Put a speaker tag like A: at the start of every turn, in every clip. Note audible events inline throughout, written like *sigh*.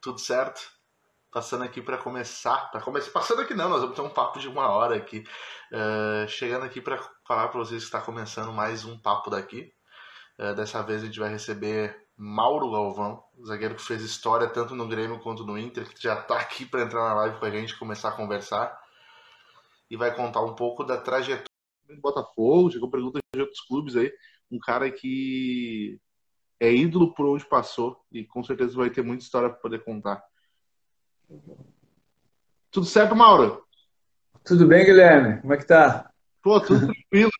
A: tudo certo? Passando aqui para começar, para começar, passando aqui não, nós vamos ter um papo de uma hora aqui, uh, chegando aqui para falar para vocês que está começando mais um papo daqui. Uh, dessa vez a gente vai receber Mauro Galvão, zagueiro que fez história tanto no Grêmio quanto no Inter, que já está aqui para entrar na live com a gente, começar a conversar e vai contar um pouco da trajetória do Botafogo, chegou pergunta de outros clubes aí, um cara que é ídolo por onde passou e com certeza vai ter muita história para poder contar. Tudo certo, Mauro?
B: Tudo bem, Guilherme? Como é que tá?
A: Pô, tudo tranquilo.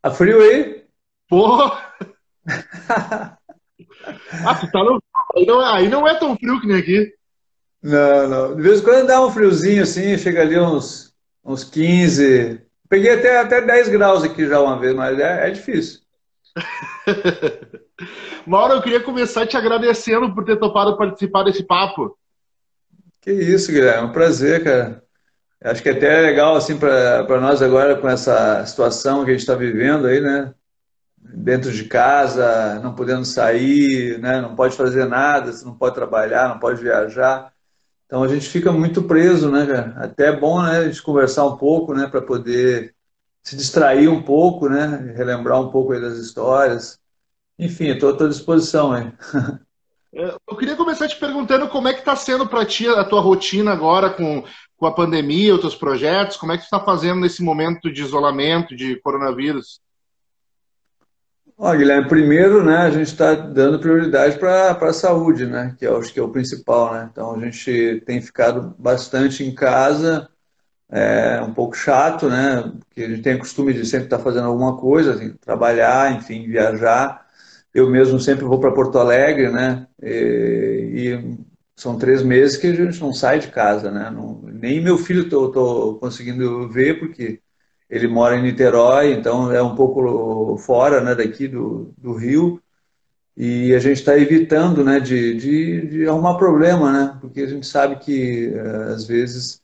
B: Tá frio aí?
A: Pô! *laughs* ah, tu tá no... aí, não, é, aí não é tão frio que nem aqui.
B: Não, não. De vez em quando dá um friozinho assim, chega ali uns, uns 15. Peguei até, até 10 graus aqui já uma vez, mas é, é difícil. *laughs*
A: Mauro, eu queria começar te agradecendo por ter topado participar desse papo.
B: Que isso, Guilherme, é um prazer, cara. Acho que é até é legal, assim, para nós agora, com essa situação que a gente está vivendo aí, né? Dentro de casa, não podendo sair, né? Não pode fazer nada, você não pode trabalhar, não pode viajar. Então a gente fica muito preso, né, cara? Até é bom, né, a gente conversar um pouco, né, para poder se distrair um pouco, né? Relembrar um pouco das histórias. Enfim, estou à tua disposição aí. *laughs*
A: É, eu queria começar te perguntando como é que está sendo para ti a tua rotina agora com, com a pandemia, os teus projetos, como é que tu está fazendo nesse momento de isolamento, de coronavírus?
B: Ó, Guilherme, primeiro, né, a gente está dando prioridade para a saúde, né, que eu acho que é o principal, né. Então a gente tem ficado bastante em casa, é um pouco chato, né, porque a gente tem o costume de sempre estar fazendo alguma coisa, assim, trabalhar, enfim, viajar. Eu mesmo sempre vou para Porto Alegre, né? E, e, são três meses que a gente não sai de casa, né? Não, nem meu filho tô, tô conseguindo ver porque ele mora em Niterói, então é um pouco fora, né? Daqui do, do Rio e a gente está evitando, né? De, de, de arrumar problema, né? Porque a gente sabe que eh, às vezes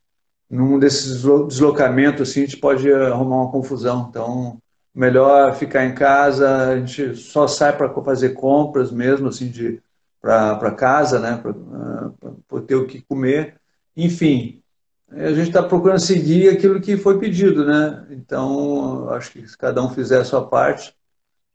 B: num desses deslocamentos assim a gente pode arrumar uma confusão, então melhor ficar em casa, a gente só sai para fazer compras mesmo, assim, de para casa, né, para ter o que comer. Enfim, a gente está procurando seguir aquilo que foi pedido, né? Então, acho que se cada um fizer a sua parte,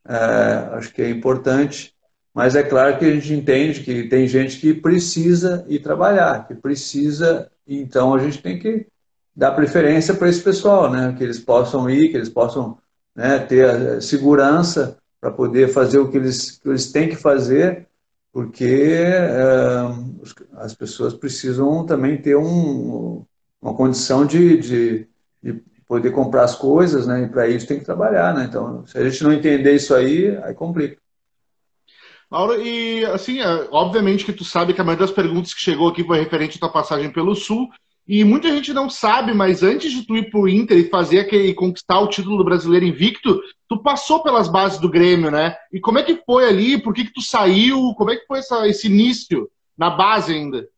B: é, acho que é importante. Mas é claro que a gente entende que tem gente que precisa ir trabalhar, que precisa, então a gente tem que dar preferência para esse pessoal, né? Que eles possam ir, que eles possam né, ter segurança para poder fazer o que eles, que eles têm que fazer, porque é, as pessoas precisam também ter um, uma condição de, de, de, poder comprar as coisas, né, e para isso tem que trabalhar. Né? Então, se a gente não entender isso aí, aí complica.
A: Mauro, e assim, é, obviamente que tu sabe que a maioria das perguntas que chegou aqui foi referente à tua passagem pelo Sul, e muita gente não sabe, mas antes de tu ir pro Inter e fazer aquele conquistar o título do brasileiro invicto, tu passou pelas bases do Grêmio, né? E como é que foi ali? Por que, que tu saiu? Como é que foi essa, esse início na base ainda?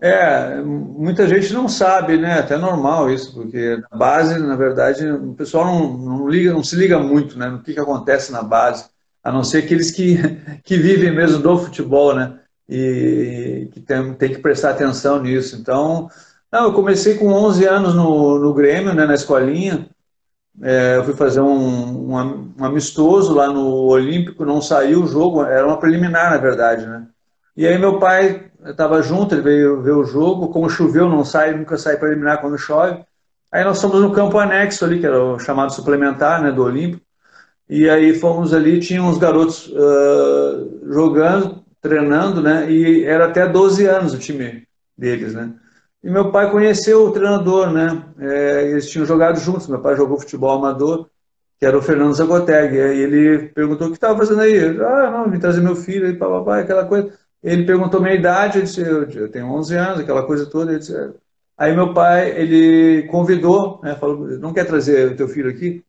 B: É, muita gente não sabe, né? Até normal isso, porque na base, na verdade, o pessoal não, não, liga, não se liga muito, né? No que, que acontece na base, a não ser aqueles que, *laughs* que vivem mesmo do futebol, né? e que tem, tem que prestar atenção nisso. Então, não, eu comecei com 11 anos no, no Grêmio, né, na escolinha. É, eu fui fazer um, um, um, amistoso lá no Olímpico, não saiu o jogo, era uma preliminar, na verdade, né? E aí meu pai estava junto, ele veio ver o jogo, como choveu, não sai, nunca sai preliminar quando chove. Aí nós fomos no campo anexo ali, que era o chamado suplementar, né, do Olímpico. E aí fomos ali, tinha uns garotos uh, jogando, treinando, né? E era até 12 anos o time deles, né? E meu pai conheceu o treinador, né? É, eles tinham jogado juntos. Meu pai jogou futebol amador, que era o Fernando Zagoteg. Aí ele perguntou o que estava fazendo aí. Ah, não, vim trazer meu filho aí, papai, aquela coisa. Ele perguntou minha idade, eu disse, eu, eu tenho 11 anos, aquela coisa toda. Ele disse, é. Aí meu pai, ele convidou, né? Falou, não quer trazer o teu filho aqui?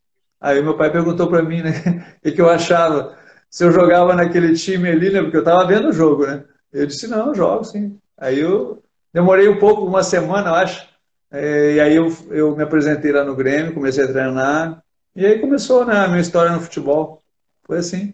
B: Aí meu pai perguntou para mim, né? *laughs* O que eu achava se eu jogava naquele time ali, né? Porque eu estava vendo o jogo, né? Eu disse, não, eu jogo sim. Aí eu demorei um pouco, uma semana, eu acho. É, e aí eu, eu me apresentei lá no Grêmio, comecei a treinar. E aí começou né, a minha história no futebol. Foi assim.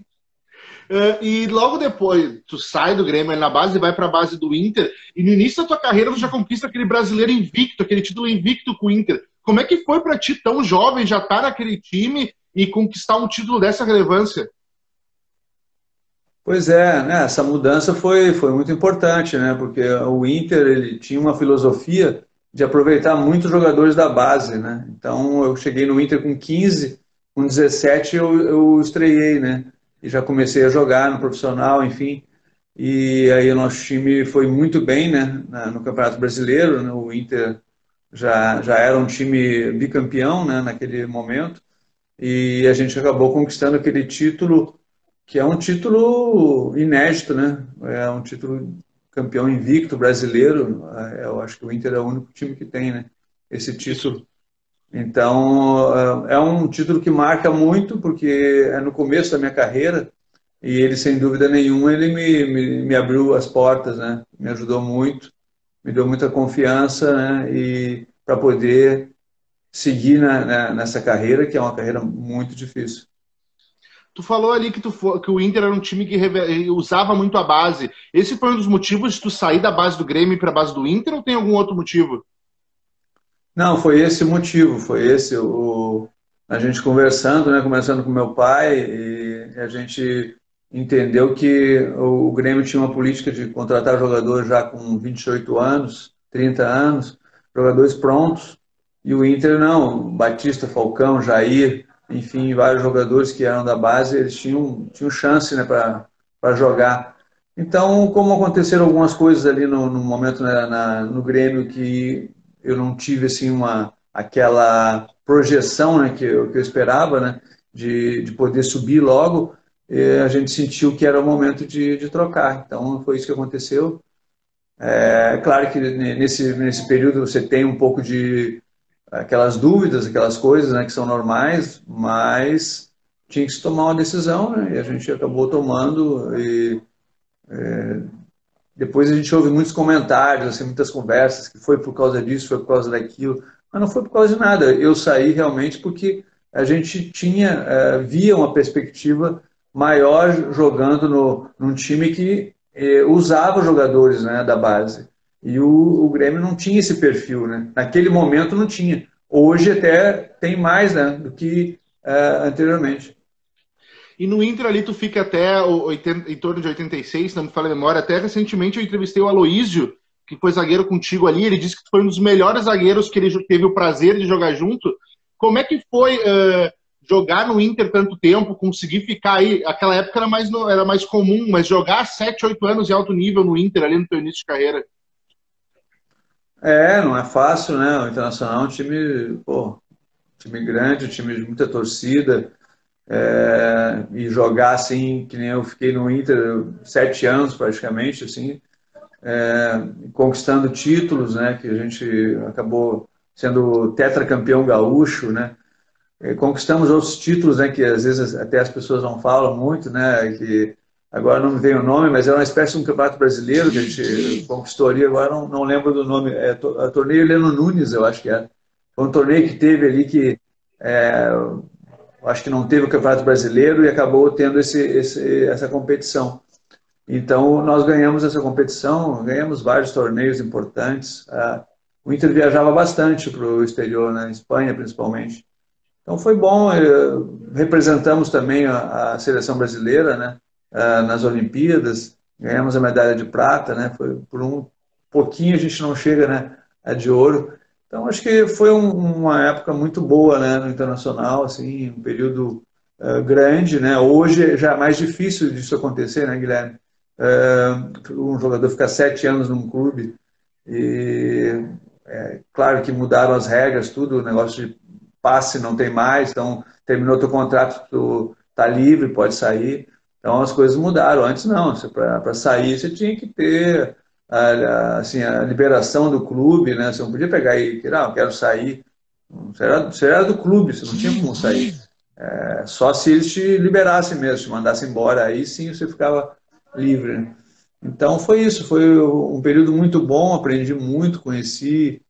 A: Uh, e logo depois, tu sai do Grêmio na base e vai para a base do Inter. E no início da tua carreira, tu já conquista aquele brasileiro invicto, aquele título invicto com o Inter. Como é que foi para ti, tão jovem, já estar tá naquele time e conquistar um título dessa relevância?
B: Pois é, né? essa mudança foi, foi muito importante, né? porque o Inter ele tinha uma filosofia de aproveitar muitos jogadores da base. Né? Então eu cheguei no Inter com 15, com 17 eu, eu estreiei, né? e já comecei a jogar no profissional, enfim. E aí o nosso time foi muito bem né, no Campeonato Brasileiro. Né, o Inter já, já era um time bicampeão né, naquele momento. E a gente acabou conquistando aquele título, que é um título inédito, né? É um título campeão invicto brasileiro. É, eu acho que o Inter é o único time que tem né, esse título. Então, é, é um título que marca muito, porque é no começo da minha carreira, e ele, sem dúvida nenhuma, ele me, me, me abriu as portas, né? Me ajudou muito, me deu muita confiança, né? E para poder seguir na, na, nessa carreira, que é uma carreira muito difícil.
A: Tu falou ali que, tu, que o Inter era um time que usava muito a base. Esse foi um dos motivos de tu sair da base do Grêmio para a base do Inter ou tem algum outro motivo?
B: Não, foi esse o motivo, foi esse o a gente conversando, né, conversando com meu pai e a gente entendeu que o Grêmio tinha uma política de contratar jogadores já com 28 anos, 30 anos, jogadores prontos, e o Inter não, Batista, Falcão, Jair, enfim, vários jogadores que eram da base, eles tinham, tinham chance né, para jogar. Então, como aconteceram algumas coisas ali no, no momento né, na, no Grêmio que eu não tive assim uma aquela projeção né, que, eu, que eu esperava, né, de, de poder subir logo, a gente sentiu que era o momento de, de trocar. Então foi isso que aconteceu. É claro que nesse, nesse período você tem um pouco de aquelas dúvidas, aquelas coisas né, que são normais, mas tinha que se tomar uma decisão né, e a gente acabou tomando e é, depois a gente ouve muitos comentários, assim, muitas conversas, que foi por causa disso, foi por causa daquilo. Mas não foi por causa de nada. Eu saí realmente porque a gente tinha, é, via uma perspectiva maior jogando no, num time que é, usava jogadores né, da base. E o, o Grêmio não tinha esse perfil, né? Naquele momento não tinha. Hoje até tem mais né, do que é, anteriormente.
A: E no Inter ali tu fica até 80, em torno de 86, não me fala a memória. Até recentemente eu entrevistei o Aloísio, que foi zagueiro contigo ali. Ele disse que foi um dos melhores zagueiros que ele teve o prazer de jogar junto. Como é que foi uh, jogar no Inter tanto tempo, conseguir ficar aí? Aquela época era mais, era mais comum, mas jogar 7, 8 anos em alto nível no Inter ali no teu início de carreira.
B: É, não é fácil, né? O Internacional é um time, pô, time grande, um time de muita torcida é, e jogar assim, que nem eu fiquei no Inter sete anos praticamente, assim, é, conquistando títulos, né, que a gente acabou sendo tetracampeão gaúcho, né, conquistamos outros títulos, né, que às vezes até as pessoas não falam muito, né, que agora não me vem o nome, mas era uma espécie de um campeonato brasileiro que a gente conquistou ali, agora não, não lembro do nome, é, a torneio Heleno Nunes, eu acho que é. Foi um torneio que teve ali que é, acho que não teve o Campeonato Brasileiro e acabou tendo esse, esse, essa competição. Então, nós ganhamos essa competição, ganhamos vários torneios importantes. Ah, o Inter viajava bastante para o exterior, na né, Espanha principalmente. Então, foi bom. Eh, representamos também a, seleção brasileira né, ah, nas Olimpíadas, ganhamos a medalha de prata. Né, foi por um pouquinho a gente não chega né, a de ouro, então, acho que foi um, uma época muito boa né, no internacional, assim, um período uh, grande. Né? Hoje já é mais difícil disso acontecer, né, Guilherme? Uh, um jogador ficar sete anos num clube e é claro que mudaram as regras, tudo, o negócio de passe não tem mais, então terminou teu contrato, tu tá livre, pode sair. Então as coisas mudaram. Antes não, para sair você tinha que ter a, assim, a liberação do clube, né? Você não podia pegar e tirar, ah, quero sair. Você era, você era do clube, você não tinha como sair. É, só se eles te liberassem mesmo, te mandassem embora, aí sim você ficava livre. Né? Então foi isso, foi um período muito bom, aprendi muito, conheci.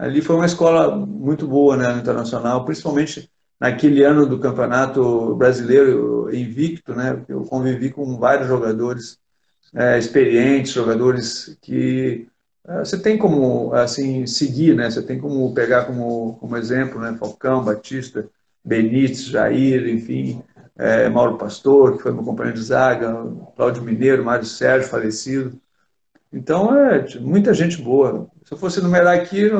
B: Ali foi uma escola muito boa né, internacional, principalmente naquele ano do Campeonato Brasileiro invicto, né? Eu convivi com vários jogadores é, experientes, jogadores que é, você tem como assim seguir, né? Você tem como pegar como, como exemplo, né? Falcão, Batista, Benítez, Jair, enfim, é, Mauro Pastor, que foi meu companheiro de zaga, Cláudio Mineiro, Mário Sérgio, falecido. Então, é muita gente boa. Se eu fosse numerar aqui,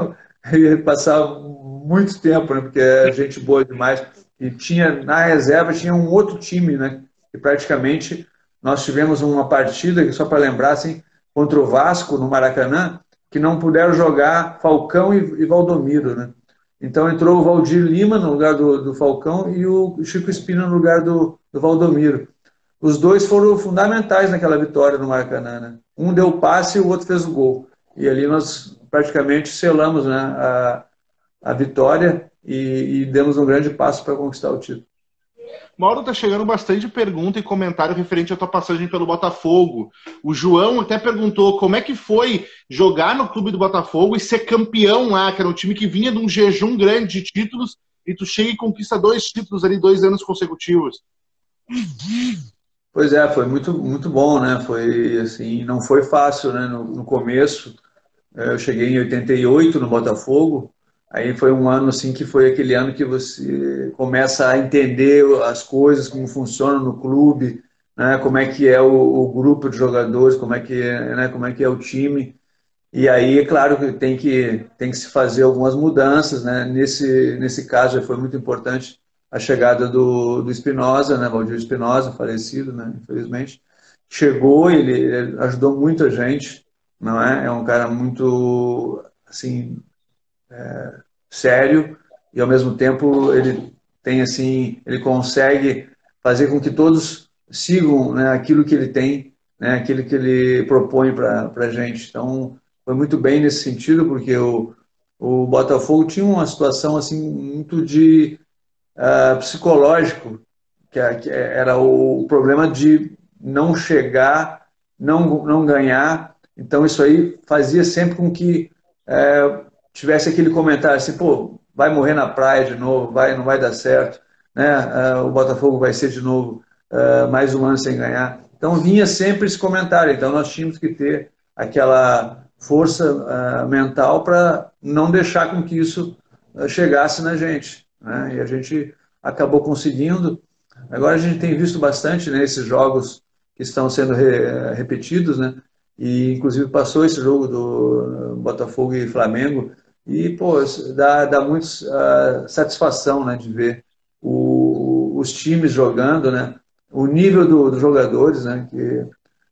B: *laughs* eu ia passar muito tempo, né? Porque é gente boa demais. E tinha, na reserva, tinha um outro time, né? Que praticamente nós tivemos uma partida, só para lembrar, assim, contra o Vasco, no Maracanã, que não puderam jogar Falcão e, e Valdomiro, né? Então entrou o Valdir Lima no lugar do, do Falcão e o Chico Espina no lugar do, do Valdomiro. Os dois foram fundamentais naquela vitória no Maracanã. Né? Um deu passe e o outro fez o gol. E ali nós praticamente selamos né, a, a vitória e, e demos um grande passo para conquistar o título.
A: Mauro, tá chegando bastante pergunta e comentário referente à tua passagem pelo Botafogo. O João até perguntou como é que foi jogar no clube do Botafogo e ser campeão lá, que era um time que vinha de um jejum grande de títulos, e tu chega e conquista dois títulos ali, dois anos consecutivos.
B: Pois é, foi muito, muito bom, né? Foi assim, não foi fácil, né? No, no começo, eu cheguei em 88 no Botafogo, Aí foi um ano assim que foi aquele ano que você começa a entender as coisas, como funciona no clube, né? Como é que é o, o grupo de jogadores, como é que é, né? Como é que é o time. E aí, é claro que tem que tem que se fazer algumas mudanças, né? Nesse nesse caso foi muito importante a chegada do, do Espinosa, né? Valdir Espinosa, falecido, né? Infelizmente chegou, ele, ele ajudou muita gente, não é? É um cara muito assim é, sério e ao mesmo tempo ele tem assim, ele consegue fazer com que todos sigam né, aquilo que ele tem, né, aquilo que ele propõe para a gente. Então, foi muito bem nesse sentido, porque o, o Botafogo tinha uma situação assim muito de uh, psicológico, que, é, que, era o problema de não chegar, não, não ganhar. Então, isso aí fazia sempre com que uh, tivesse aquele comentário assim, pô, vai morrer na praia de novo, vai, não vai dar certo, né? Uh, o Botafogo vai ser de novo uh, mais um ano sem ganhar. Então vinha sempre esse comentário. Então nós tínhamos que ter aquela força uh, mental para não deixar com que isso chegasse na gente. Né? E a gente acabou conseguindo. Agora a gente tem visto bastante né, esses jogos que estão sendo re, repetidos, né? E inclusive passou esse jogo do Botafogo e Flamengo e, pô, dá, dá muito uh, satisfação, né, de ver o, os times jogando, né? O nível do, dos jogadores, né? Que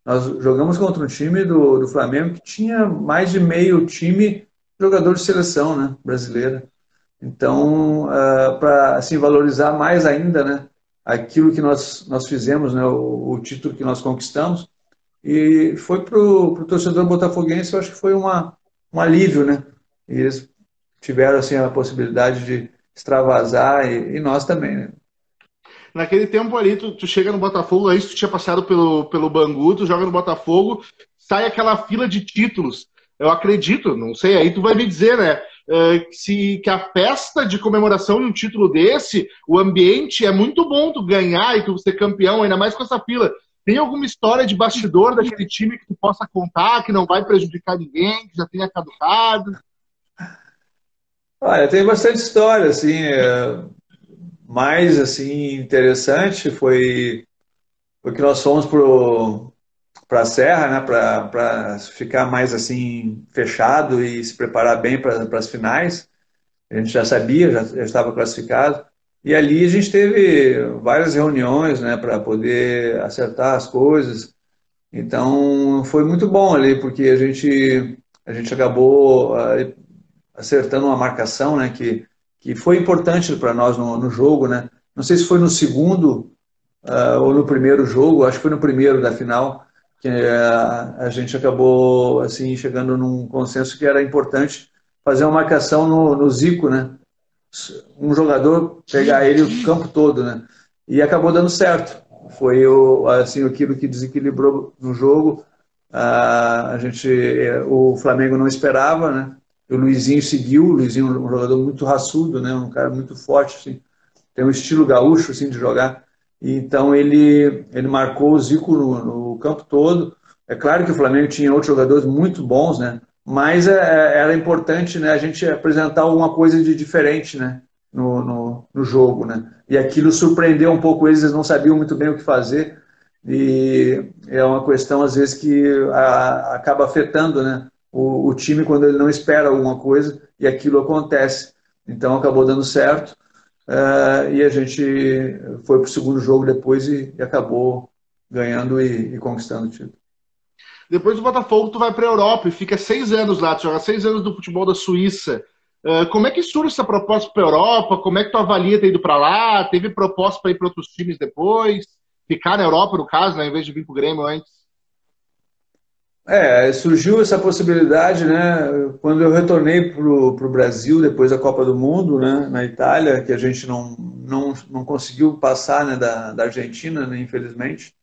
B: nós jogamos contra um time do, do Flamengo que tinha mais de meio time jogador de seleção, né? Brasileira. Então, uh, ah, para assim valorizar mais ainda, né? Aquilo que nós nós fizemos, né? O, o título que nós conquistamos e foi para o torcedor botafoguense, eu acho que foi uma, um alívio, né? E eles tiveram assim a possibilidade de extravasar e, e nós também, né?
A: Naquele tempo ali, tu, tu, chega no Botafogo, aí tu tinha passado pelo, pelo Bangu, tu joga no Botafogo, sai aquela fila de títulos. Eu acredito, não sei, aí tu vai me dizer, né? Uh, se que a festa de comemoração de um título desse, o ambiente é muito bom tu ganhar e tu ser campeão, ainda mais com essa fila. Tem alguma história de bastidor daquele time que tu possa contar, que não vai prejudicar ninguém, que já tenha caducado?
B: Olha, tem bastante história, assim, é, mais, assim, interessante foi, foi que nós fomos para a Serra, né, para ficar mais, assim, fechado e se preparar bem para as finais. A gente já sabia, já estava classificado. E ali a gente teve várias reuniões, né, para poder acertar as coisas. Então, foi muito bom ali, porque a gente, a gente acabou uh, acertando uma marcação, né, que, que foi importante para nós no, no, jogo, né. Não sei se foi no segundo uh, ou no primeiro jogo, acho que foi no primeiro da final, que uh, a gente acabou assim chegando num consenso que era importante fazer uma marcação no, no Zico, né. Um jogador pegar ele o campo todo, né. E acabou dando certo. Foi o, assim aquilo que desequilibrou no jogo. Uh, a gente, eh, o Flamengo não esperava, né? o Luizinho seguiu, o Luizinho é um jogador muito raçudo, né? um cara muito forte. Assim. tem um estilo gaúcho assim de jogar. E, então ele ele marcou o Zico no, no, campo todo. É claro que o Flamengo tinha outros jogadores muito bons, né? Mas é, é, era importante, né, a gente apresentar alguma coisa de diferente, né, no, no, no jogo, né? E aquilo surpreendeu um pouco eles, eles não sabiam muito bem o que fazer. E é uma questão às vezes que a, acaba afetando, né, o, o time quando ele não espera alguma coisa e aquilo acontece. Então acabou dando certo uh, e a gente foi para o segundo jogo depois e, e acabou ganhando e, e, conquistando o título.
A: Depois do Botafogo, tu vai para a Europa e fica seis anos lá, tu joga seis anos do futebol da Suíça. Uh, como é que surge essa proposta para a Europa? Como é que tu avalia ter ido para lá? Teve proposta para ir para outros times depois? Ficar na Europa, no caso, né, em vez de vir para o Grêmio antes?
B: É, surgiu essa possibilidade, né? Quando eu retornei para o Brasil depois da Copa do Mundo, né? Na Itália, que a gente não, não, não conseguiu passar, né? Da, da Argentina, né, infelizmente.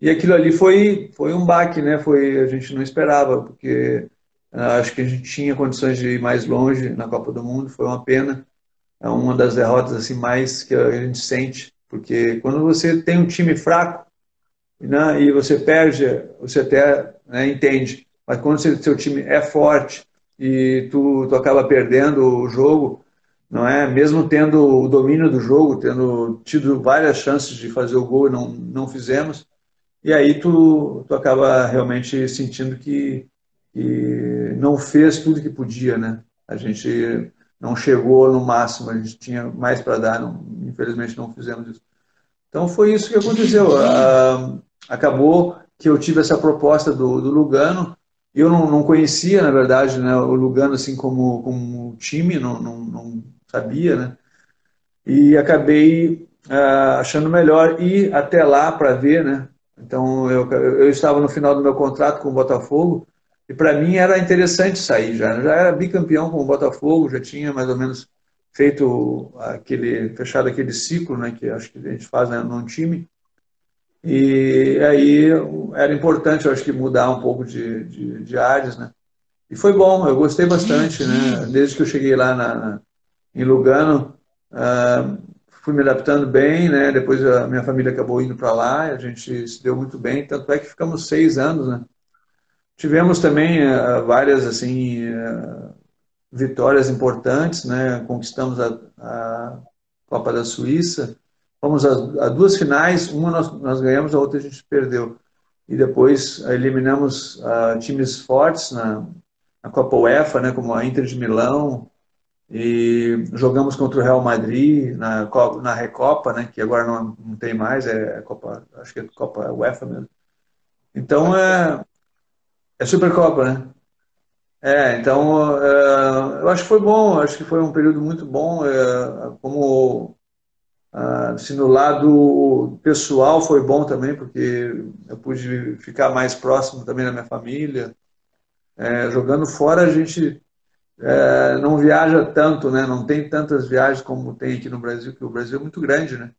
B: E aquilo ali foi foi um baque, né? Foi a gente não esperava, porque uh, acho que a gente tinha condições de ir mais longe na Copa do Mundo. Foi uma pena, é uma das derrotas assim mais que a gente sente, porque quando você tem um time fraco né, e você perde, você até né, entende. Mas quando seu time é forte e tu, tu acaba perdendo o jogo, não é? Mesmo tendo o domínio do jogo, tendo tido várias chances de fazer o gol e não, não fizemos, e aí tu, tu acaba realmente sentindo que, que não fez tudo que podia, né? A gente não chegou no máximo, a gente tinha mais para dar, não, infelizmente não fizemos isso. Então foi isso que aconteceu. Ah, acabou que eu tive essa proposta do, do Lugano. Eu não, não, conhecia, na verdade, né, o Lugano assim como, como time, não, não, não sabia, né? E acabei uh, achando melhor ir até lá para ver, né? Então eu, eu estava no final do meu contrato com o Botafogo e para mim era interessante sair já. Né? Já era bicampeão com o Botafogo, já tinha mais ou menos feito aquele fechado aquele ciclo, né? Que acho que a gente faz né, num time. E aí era importante, eu acho que, mudar um pouco de, de, de áreas, né? E foi bom, eu gostei bastante, né? Desde que eu cheguei lá na em Lugano, uh, fui me adaptando bem, né? Depois a minha família acabou indo para lá, a gente se deu muito bem, tanto é que ficamos seis anos, né? Tivemos também uh, várias, assim, uh, vitórias importantes, né? Conquistamos a, a Copa da Suíça, Fomos a, a, duas finais, uma nós, nós, ganhamos, a outra a gente perdeu. E depois eliminamos uh, times fortes na, na Copa UEFA, né, como a Inter de Milão, e jogamos contra o Real Madrid na, na Recopa, né, que agora não, não tem mais, é Copa, acho que é Copa UEFA mesmo. Então é, é Supercopa, né? É, então uh, eu acho que foi bom, acho que foi um período muito bom, uh, como ah, se no lado pessoal foi bom também, porque eu pude ficar mais próximo também da minha família. É, jogando fora, a gente é, não viaja tanto, né? não tem tantas viagens como tem aqui no Brasil, que o Brasil é muito grande, né?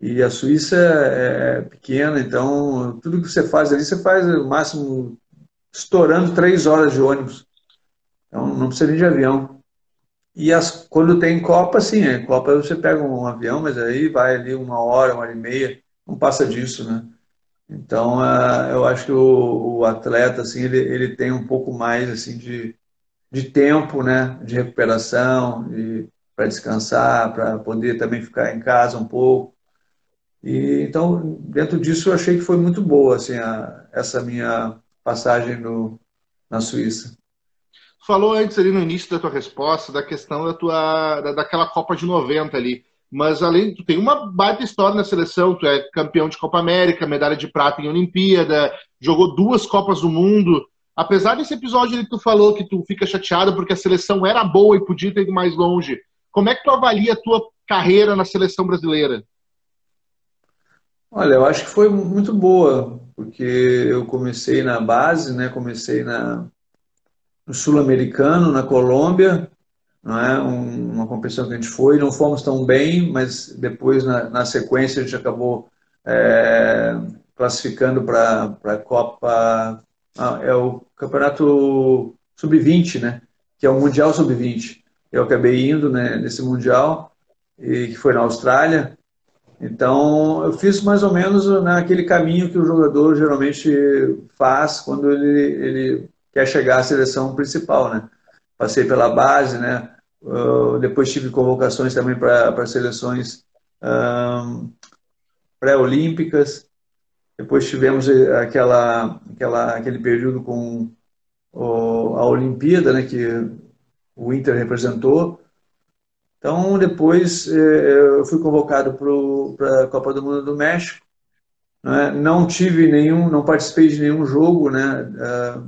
B: E a Suíça é pequena, então tudo que você faz ali, você faz o máximo estourando três horas de ônibus. Então não precisa nem de avião. E as, quando tem Copa, sim, é, Copa você pega um avião, mas aí vai ali uma hora, uma hora e meia, não passa disso, né? Então, uh, eu acho que o, atleta, assim, ele, ele tem um pouco mais, assim, de, de tempo, né? De recuperação, de, para descansar, para poder também ficar em casa um pouco. E, então, dentro disso, eu achei que foi muito boa, assim, a, essa minha passagem no, na Suíça
A: falou antes ali no início da tua resposta da questão da tua da, daquela Copa de 90 ali. Mas além, tu tem uma baita história na seleção, tu é campeão de Copa América, medalha de prata em Olimpíada, jogou duas Copas do Mundo. Apesar desse episódio que tu falou que tu fica chateado porque a seleção era boa e podia ter ido mais longe, como é que tu avalia a tua carreira na seleção brasileira?
B: Olha, eu acho que foi muito boa, porque eu comecei na base, né? Comecei na, no Sul-Americano, na Colômbia, não é? Um, uma competição que a gente foi, não fomos tão bem, mas depois, na, na sequência, a gente acabou é, classificando para a Copa. Ah, é o Campeonato Sub-20, né? Que é o Mundial Sub-20. Eu acabei indo né, nesse Mundial e que foi na Austrália. Então, eu fiz mais ou menos naquele caminho que o jogador geralmente faz quando ele, ele quer chegar à seleção principal, né? Passei pela base, né? Uh, depois tive convocações também para seleções um, pré-olímpicas. Depois tivemos aquela, aquela, aquele período com o, a Olimpíada, né? Que o Inter representou. Então, depois eh, eu fui convocado para a Copa do Mundo do México. Né? Não tive nenhum, não participei de nenhum jogo, né? Eh,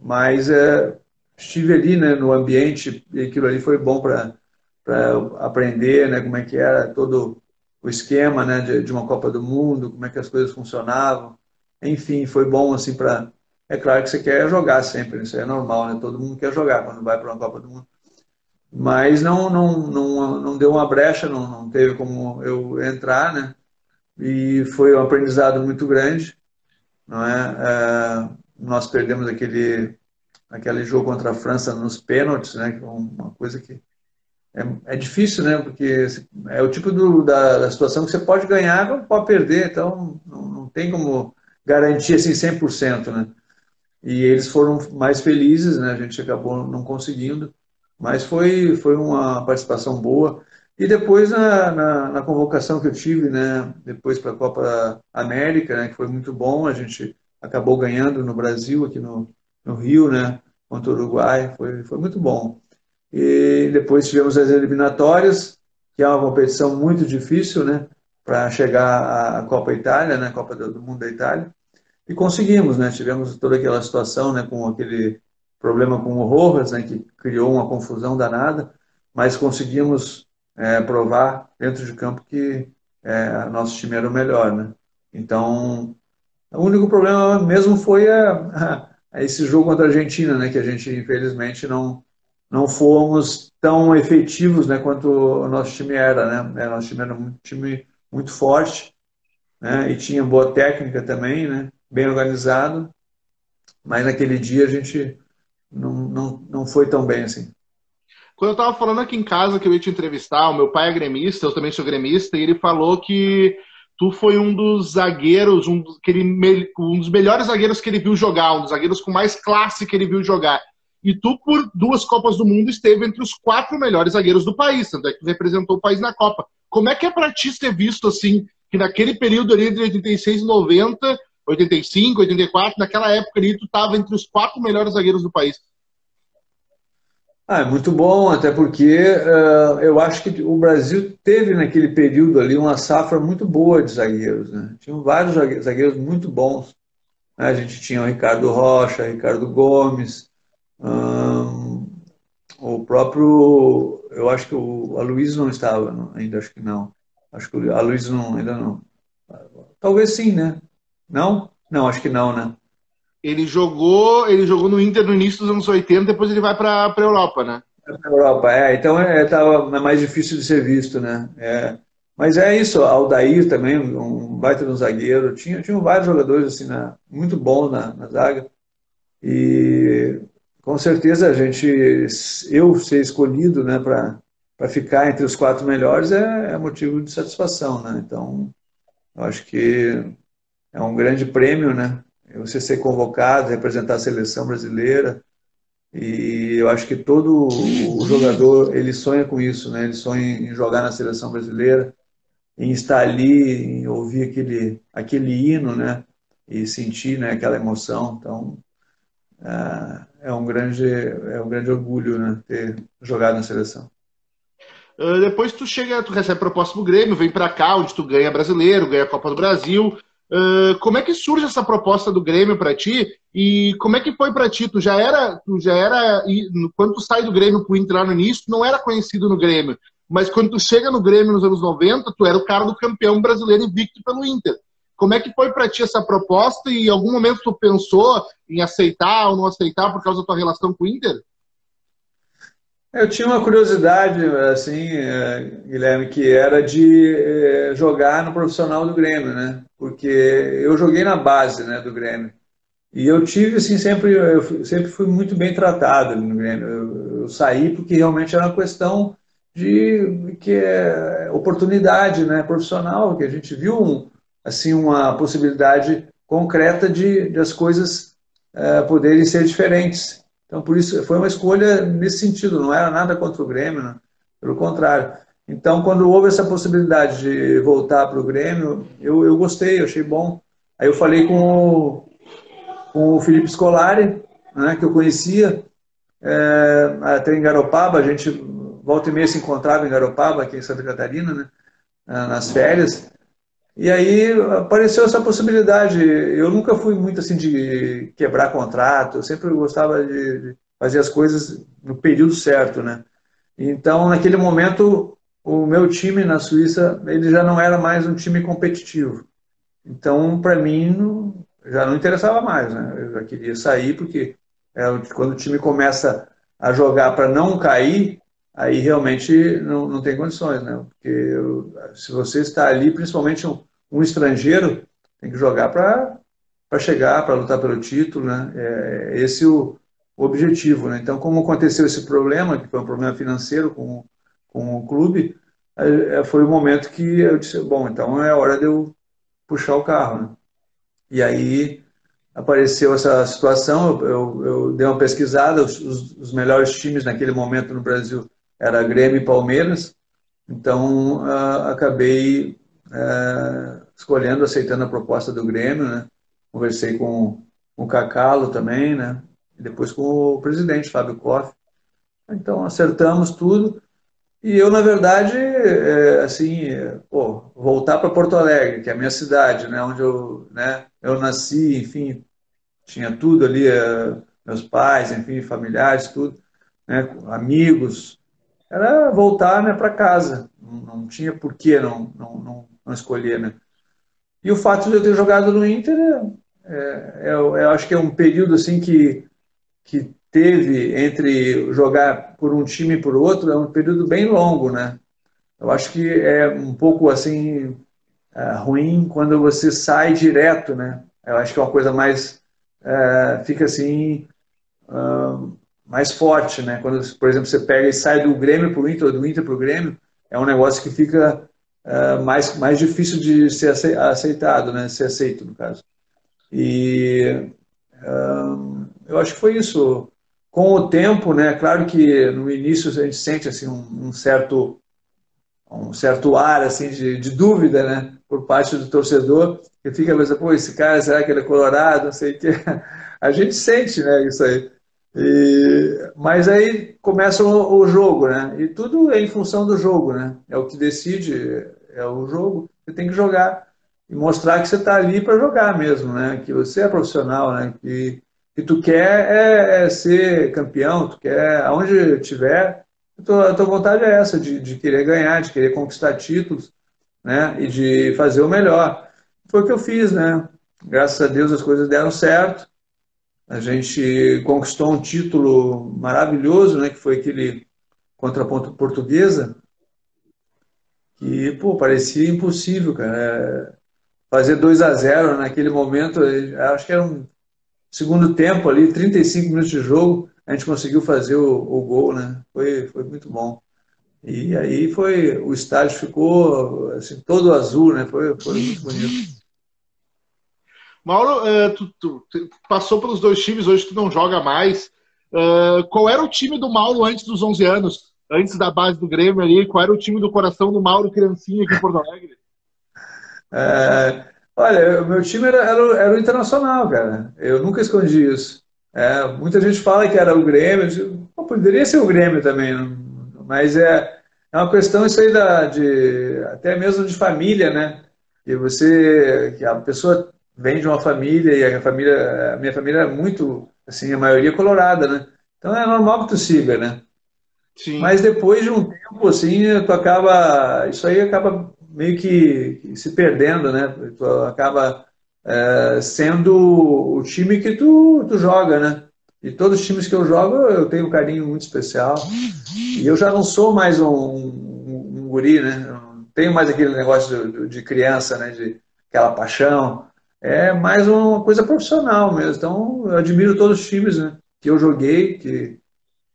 B: mas é, estive ali né, no ambiente e aquilo ali foi bom para aprender né, como é que era todo o esquema né, de, de, uma Copa do Mundo, como é que as coisas funcionavam. Enfim, foi bom assim para... É claro que você quer jogar sempre, isso é normal, né? Todo mundo quer jogar quando vai para uma Copa do Mundo mas não, não, não, não deu uma brecha, não, não teve como eu entrar, né? E foi um aprendizado muito grande, não é? é nós perdemos aquele, aquele jogo contra a França nos pênaltis, né? Uma coisa que é, é difícil, né? Porque é o tipo do, da, da, situação que você pode ganhar, não pode perder, então não, não tem como garantir assim 100%, né? E eles foram mais felizes, né? A gente acabou não conseguindo. Mas foi, foi uma participação boa. E depois na, na, na convocação que eu tive, né, depois para a Copa América, né, que foi muito bom, a gente acabou ganhando no Brasil, aqui no, no Rio, né, contra o Uruguai, foi, foi muito bom. E depois tivemos as eliminatórias, que é uma competição muito difícil, né, para chegar à Copa Itália, né, Copa do, do Mundo da Itália. E conseguimos, né, tivemos toda aquela situação, né, com aquele problema com o Rojas, né, que criou uma confusão danada, mas conseguimos é, provar dentro de campo que é, nosso time era o melhor. Né? Então, o único problema mesmo foi a, a esse jogo contra a Argentina, né, que a gente infelizmente não não fomos tão efetivos né, quanto o nosso time era. Né? É, nosso time era um time muito forte né, e tinha boa técnica também, né, bem organizado, mas naquele dia a gente não, não, não foi tão bem assim.
A: Quando eu estava falando aqui em casa que eu ia te entrevistar, o meu pai é gremista, eu também sou gremista, e ele falou que tu foi um dos zagueiros, um dos, que ele, um dos melhores zagueiros que ele viu jogar, um dos zagueiros com mais classe que ele viu jogar. E tu, por duas Copas do Mundo, esteve entre os quatro melhores zagueiros do país, tanto é que tu representou o país na Copa. Como é que é para ti ter visto, assim, que naquele período ali de 86 e 90, 85, 84, naquela época ali, tu estava entre os quatro melhores zagueiros do país.
B: Ah, é muito bom, até porque uh, eu acho que o Brasil teve naquele período ali uma safra muito boa de zagueiros. Né? Tinham vários zagueiros muito bons. Né? A gente tinha o Ricardo Rocha, Ricardo Gomes, um, o próprio. Eu acho que o Aloysio não estava ainda, acho que não. Acho que o Aloysio não, ainda não. Talvez sim, né? Não? Não, acho que não, né?
A: Ele jogou, ele jogou no Inter no início dos anos 80, depois ele vai para a Europa, né?
B: Para Europa, é. Então é, tava mais difícil de ser visto, né? É. Mas é isso, Aldair também, um baita de um zagueiro. Tinha, tinha vários jogadores assim, na, muito bons na, na zaga. E com certeza a gente, eu ser escolhido né, para ficar entre os quatro melhores é, é motivo de satisfação. Né? Então, eu acho que é um grande prêmio, né? Você ser convocado, representar a seleção brasileira. E eu acho que todo o jogador, ele sonha com isso, né? Ele sonha em jogar na seleção brasileira, em estar ali, em ouvir aquele, aquele hino, né? E sentir né, aquela emoção. Então, é, é um grande, é um grande orgulho, né? Ter jogado na seleção.
A: Uh, depois tu chega, tu recebe proposta do Grêmio, vem para cá, onde tu ganha brasileiro, ganha a Copa do Brasil. Uh, como é que surge essa proposta do Grêmio para ti? E como é que foi para ti? Tu já era, tu já era, quando tu sai do Grêmio Inter lá no início, tu não era conhecido no Grêmio. Mas quando tu chega no Grêmio nos anos 90, tu era o cara do campeão brasileiro invicto pelo Inter. Como é que foi para ti essa proposta e em algum momento tu pensou em aceitar ou não aceitar por causa da tua relação com o Inter?
B: Eu tinha uma curiosidade, assim, é, Guilherme, que era de é, jogar no profissional do Grêmio, né? Porque eu joguei na base, né, do Grêmio. E eu tive, assim, sempre, eu sempre fui muito bem tratado no Grêmio. Eu, eu saí porque realmente era uma questão de que é oportunidade né, profissional, que a gente viu um, assim uma possibilidade concreta de, de as coisas é, poderem ser diferentes. Então, por isso, foi uma escolha nesse sentido, não era nada contra o Grêmio, né? pelo contrário. Então, quando houve essa possibilidade de voltar para o Grêmio, eu, eu gostei, eu achei bom. Aí eu falei com o, com o Felipe Scolari, né, que eu conhecia, é, até em Garopaba, a gente volta e meia se encontrava em Garopaba, aqui em Santa Catarina, né, nas férias. E aí apareceu essa possibilidade. Eu nunca fui muito assim de quebrar contrato, eu sempre gostava de fazer as coisas no período certo, né? Então, naquele momento, o meu time na Suíça, ele já não era mais um time competitivo. Então, para mim, já não interessava mais, né? Eu já queria sair porque é, quando o time começa a jogar para não cair, aí realmente não, não tem condições, né? Porque eu, se você está ali, principalmente um, um estrangeiro, tem que jogar para chegar, para lutar pelo título, né? É, esse é o, o objetivo, né? Então, como aconteceu esse problema, que foi um problema financeiro com, com o clube, é, foi o momento que eu disse, bom, então é hora de eu puxar o carro, né? E aí apareceu essa situação, eu, eu, eu dei uma pesquisada, os, os melhores times naquele momento no Brasil era Grêmio e Palmeiras, então uh, acabei uh, escolhendo, aceitando a proposta do Grêmio, né? Conversei com, com o Cacalo também, né? E depois com o presidente, Fábio Koff. Então acertamos tudo. E eu, na verdade, é, assim, pô, voltar para Porto Alegre, que é a minha cidade, né? Onde eu, né? Eu nasci, enfim, tinha tudo ali, é, meus pais, enfim, familiares, tudo, né? Amigos, era voltar né, para casa. Não, não, tinha por que não, não, não, não, escolher. Né? E o fato de eu ter jogado no Inter, é, é, é, eu acho que é um período assim que, que teve entre jogar por um time e por outro, é um período bem longo. Né? Eu acho que é um pouco assim é, ruim quando você sai direto. Né? Eu acho que é uma coisa mais. É, fica assim. Mais forte, né? Quando, por exemplo, você pega e sai do Grêmio para o Inter, ou do Inter para o Grêmio, é um negócio que fica uh, mais, mais difícil de ser aceitado, né? Ser aceito, no caso. E uh, eu acho que foi isso. Com o tempo, né? Claro que no início a gente sente assim um, um certo um certo ar assim de, de, dúvida, né? Por parte do torcedor, que fica pensando, pô, esse cara, será que ele é colorado? Não sei o que. *laughs* A gente sente, né? Isso aí. E, mas aí começa o, o, jogo, né? E tudo é em função do jogo, né? É o que decide, é o jogo. Você tem que jogar e mostrar que você está ali para jogar mesmo, né? Que você é profissional, né? Que, que tu quer é, é ser campeão, tu quer, aonde estiver, a tua vontade é essa, de, de querer ganhar, de querer conquistar títulos, né? E de fazer o melhor. Foi o que eu fiz, né? Graças a Deus as coisas deram certo. A gente conquistou um título maravilhoso, né, que foi aquele contra a Portuguesa, que pô, parecia impossível, cara. É, fazer 2 a 0 naquele momento, acho que era um segundo tempo ali, 35 minutos de jogo, a gente conseguiu fazer o, o gol, né? Foi, foi muito bom. E aí foi, o estádio ficou assim, todo azul, né? Foi, foi muito bonito.
A: Mauro, uh, tu, tu, tu, passou pelos dois times, hoje tu não joga mais. Uh, qual era o time do Mauro antes dos 11 anos? Antes da base do Grêmio ali? Qual era o time do coração do Mauro criancinha aqui em Porto Alegre?
B: É, olha, o meu time era, era, era, o Internacional, cara. Eu nunca escondi isso. É, muita gente fala que era o Grêmio. Digo, poderia ser o Grêmio também, mas é, é uma questão isso aí da, de, até mesmo de família, né? Que você, que a pessoa vem de uma família e a família, a minha família é muito, assim, a maioria colorada, né? Então é normal que tu siga, né? Sim. Mas depois de um tempo, assim, tu acaba, isso aí acaba meio que, se perdendo, né? Tu acaba é, sendo o time que tu, tu joga, né? E todos os times que eu jogo, eu tenho um carinho muito especial. E eu já não sou mais um, um, um guri, né? não tenho mais aquele negócio de, de criança, né? De aquela paixão é mais uma coisa profissional mesmo. Então, eu admiro todos os times né, que eu joguei, que,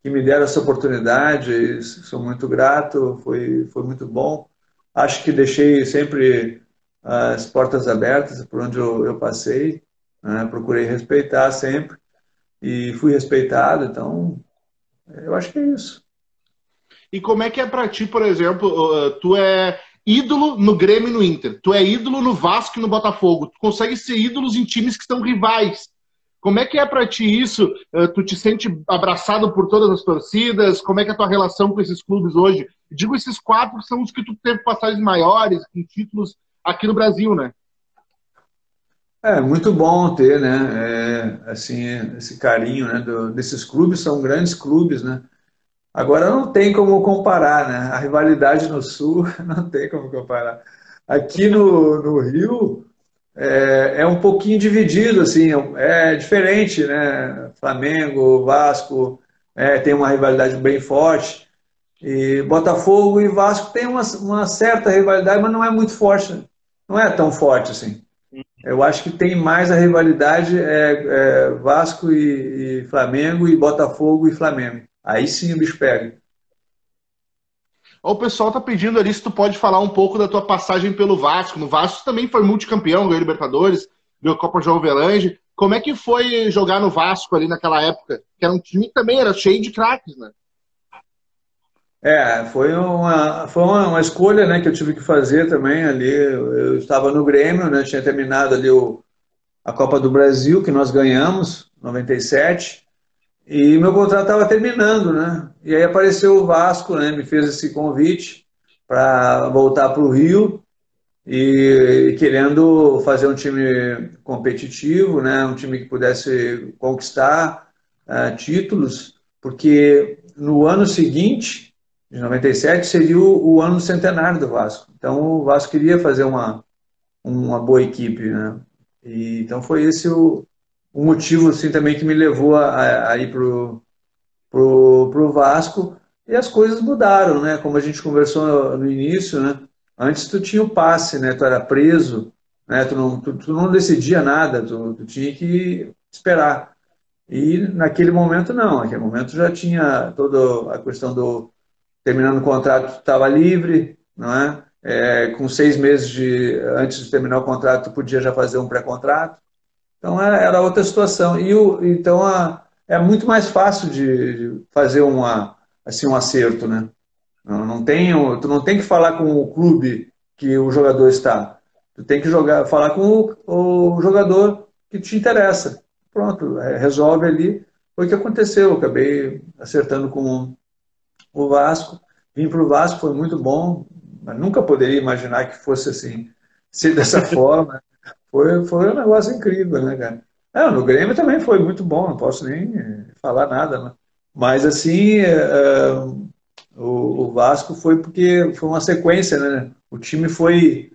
B: que me deram essa oportunidade. Sou muito grato, foi, foi muito bom. Acho que deixei sempre as portas abertas por onde eu, eu passei. Né? Procurei respeitar sempre e fui respeitado. Então, eu acho que é isso.
A: E como é que é para ti, por exemplo, tu é ídolo no Grêmio e no Inter, tu é ídolo no Vasco e no Botafogo, tu consegue ser ídolos em times que são rivais. Como é que é para ti isso? Tu te sente abraçado por todas as torcidas? Como é que é a tua relação com esses clubes hoje? Digo esses quatro são os que tu teve passagens maiores, com títulos aqui no Brasil, né?
B: É muito bom ter, né? É, assim, esse carinho, né? Do, desses clubes são grandes clubes, né? Agora não tem como comparar, né? A rivalidade no Sul *laughs* não tem como comparar. Aqui no, no Rio é, é um pouquinho dividido, assim, é diferente, né? Flamengo, Vasco é, tem uma rivalidade bem forte. E Botafogo e Vasco tem uma, uma certa rivalidade, mas não é muito forte, não é tão forte assim. Eu acho que tem mais a rivalidade é, é Vasco e, e Flamengo e Botafogo e Flamengo. Aí sim o bicho pega.
A: O pessoal tá pedindo ali se tu pode falar um pouco da tua passagem pelo Vasco. No Vasco também foi multicampeão, ganhou Libertadores, ganhou Copa João Velange. Como é que foi jogar no Vasco ali naquela época? Que era um time que também era cheio de craques, né?
B: É, foi uma, foi uma, uma, escolha né, que eu tive que fazer também ali. Eu estava no Grêmio, né, tinha terminado ali o, a Copa do Brasil, que nós ganhamos, 97. E meu contrato estava terminando, né? E aí apareceu o Vasco, né? Me fez esse convite para voltar para o Rio e querendo fazer um time competitivo, né? Um time que pudesse conquistar uh, títulos, porque no ano seguinte, de 97, seria o, o ano centenário do Vasco. Então o Vasco queria fazer uma, uma boa equipe, né? E, então foi esse o, um motivo assim também que me levou a, a ir pro, pro, pro Vasco e as coisas mudaram, né? Como a gente conversou no, início, né? Antes tu tinha o passe, né? Tu era preso, né? Tu não, tu, tu não decidia nada, tu, tu tinha que esperar. E naquele momento não, naquele momento já tinha toda a questão do terminando o contrato, estava livre, não é? é? com seis meses de antes de terminar o contrato, tu podia já fazer um pré-contrato. Então era, era outra situação. E o, então a, é muito mais fácil de, de, fazer uma, assim, um acerto, né? Não, não tem, tu não tem que falar com o clube que o jogador está. Tu tem que jogar, falar com o, o jogador que te interessa. Pronto, é, resolve ali. Foi o que aconteceu. Eu acabei acertando com o Vasco. Vim para o Vasco, foi muito bom. Mas nunca poderia imaginar que fosse assim, ser dessa *laughs* forma. Foi, foi um negócio incrível, né, cara? É, no Grêmio também foi muito bom, não posso nem falar nada, né? Mas assim, é, o, o, Vasco foi porque foi uma sequência, né? O time foi,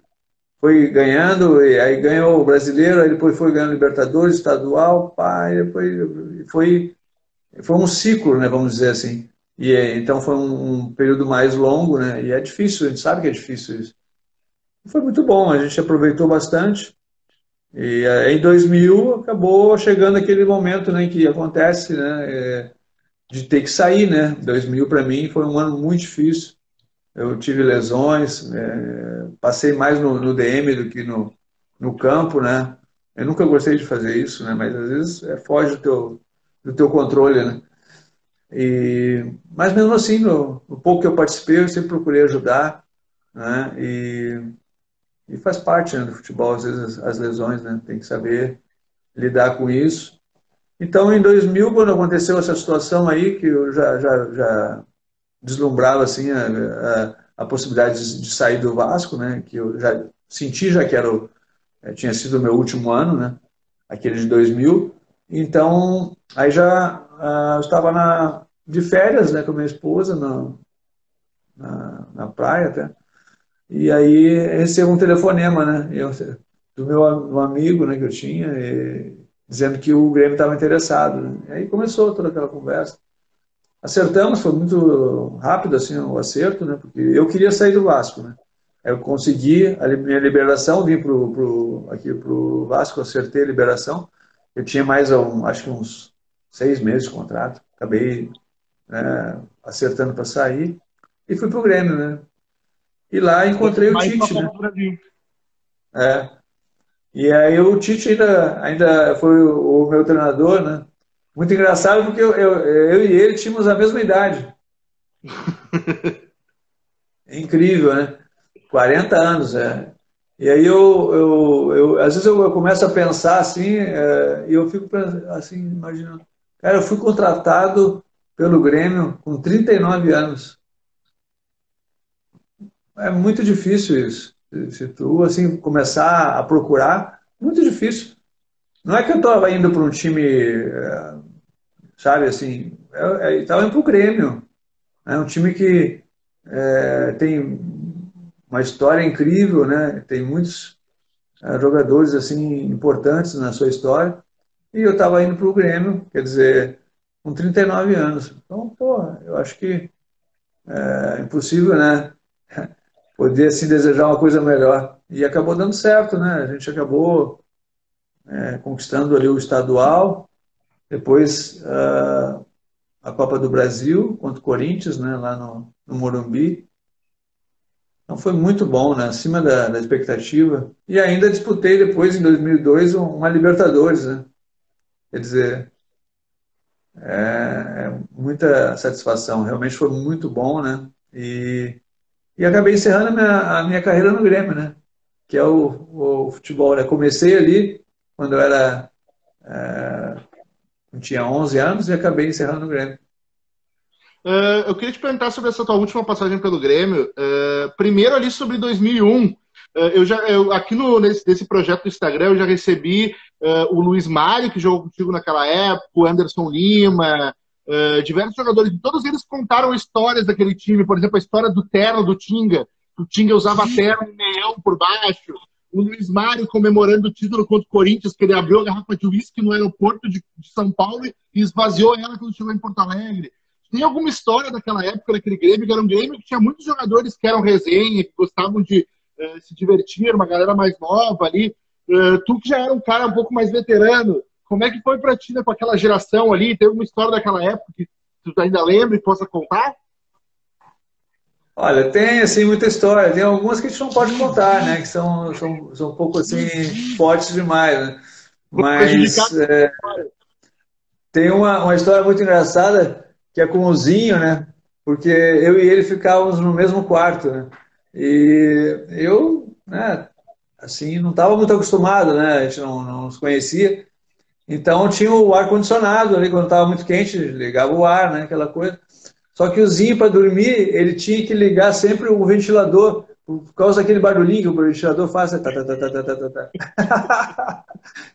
B: foi ganhando, e aí ganhou o brasileiro, aí depois foi ganhando Libertadores, estadual, pá, depois foi, foi um ciclo, né? Vamos dizer assim. E então foi um, um período mais longo, né? E é difícil, a gente sabe que é difícil isso. Foi muito bom, a gente aproveitou bastante. E em 2000 acabou chegando aquele momento né, que acontece né, é, de ter que sair. Né? 2000 para mim foi um ano muito difícil. Eu tive lesões, é, passei mais no, no, DM do que no, no campo. Né? Eu nunca gostei de fazer isso, né? mas às vezes é, foge do teu, do teu controle. Né? E, mas mesmo assim, no, no pouco que eu participei, eu sempre procurei ajudar. Né? E e faz parte né, do futebol, às vezes, as lesões, né? Tem que saber lidar com isso. Então, em 2000, quando aconteceu essa situação aí, que eu já, já, já deslumbrava assim, a, a, a possibilidade de, de, sair do Vasco, né? Que eu já senti já que era o, é, tinha sido o meu último ano, né? Aquele de 2000. Então, aí já uh, eu estava na, de férias né, com a minha esposa na, na, na praia até. E aí recebo um telefonema, né? Eu, do meu um amigo né, que eu tinha, e, dizendo que o Grêmio estava interessado. Né? E aí começou toda aquela conversa. Acertamos, foi muito rápido assim o acerto, né? Porque eu queria sair do Vasco, né? Eu consegui a minha liberação, vim pro, pro, aqui para o Vasco, acertei a liberação. Eu tinha mais, um, acho que uns seis meses de contrato. Acabei né, acertando para sair, e fui para o Grêmio, né? E lá encontrei o Tite, né? É. E aí o Tite ainda, ainda foi o, o meu treinador, né? Muito engraçado porque eu, eu, eu e ele tínhamos a mesma idade. É *laughs* incrível, né? 40 anos, é. E aí eu, eu, eu às vezes eu começo a pensar assim, é, e eu fico assim, imaginando. Cara, eu fui contratado pelo Grêmio com 39 anos. É muito difícil isso. Se tu assim começar a procurar, muito difícil. Não é que eu estava indo para um time, é, sabe assim, eu estava indo para o Grêmio. É um time que é, tem uma história incrível, né? Tem muitos jogadores assim importantes na sua história. E eu estava indo para o Grêmio, quer dizer, com 39 anos. Então, pô, eu acho que é impossível, né? Poder assim desejar uma coisa melhor. E acabou dando certo, né? A gente acabou é, conquistando ali o estadual, depois uh, a Copa do Brasil contra o Corinthians, né? Lá no, no Morumbi. Então foi muito bom, né? acima da, da, expectativa. E ainda disputei depois, em 2002, uma Libertadores. Né? Quer dizer, é, é, muita satisfação. Realmente foi muito bom, né? E, e acabei encerrando a minha, a minha carreira no Grêmio, né? Que é o, o futebol. Né? Comecei ali quando eu era... É, tinha 11 anos e acabei encerrando no Grêmio.
A: Uh, eu queria te perguntar sobre essa tua última passagem pelo Grêmio. Uh, primeiro ali sobre 2001. Uh, eh, eu já, eu, aqui no, nesse, nesse projeto do Instagram eu já recebi o Luiz Mário, que jogou contigo naquela época, o Anderson Lima, diversos jogadores. Todos eles contaram histórias daquele time. Por exemplo, a história do terno do Tinga. O Tinga usava terno e meião por baixo. O Luiz Mário comemorando o título contra o Corinthians, que ele abriu a garrafa de uísque no aeroporto de, de São Paulo e esvaziou ela quando chegou em Porto Alegre. Tem alguma história daquela época, daquele Grêmio, que era um Grêmio que tinha muitos jogadores que eram resenha, que gostavam de uh, se divertir, uma galera mais nova ali. Uh, tu que já era um cara um pouco mais veterano, como é que foi pra ti, né, com aquela geração ali? Tem alguma história daquela época que tu ainda lembra e possa contar?
B: Olha, tem assim muita história. Tem algumas que a gente não pode contar, né? Que são, são, são um pouco assim fortes demais, né? Mas é, tem uma, uma história muito engraçada que é com o Zinho, né? Porque eu e ele ficávamos no mesmo quarto, né? E eu, né, assim, não estava muito acostumado, né? A gente não, não nos conhecia. Então tinha o ar-condicionado ali, quando estava muito quente, ligava o ar, né? Aquela coisa. Só que o Zinho, para dormir, ele tinha que ligar sempre o ventilador, por causa daquele barulhinho que o ventilador faz. Tá, tá, tá, tá, tá, tá, tá. *laughs*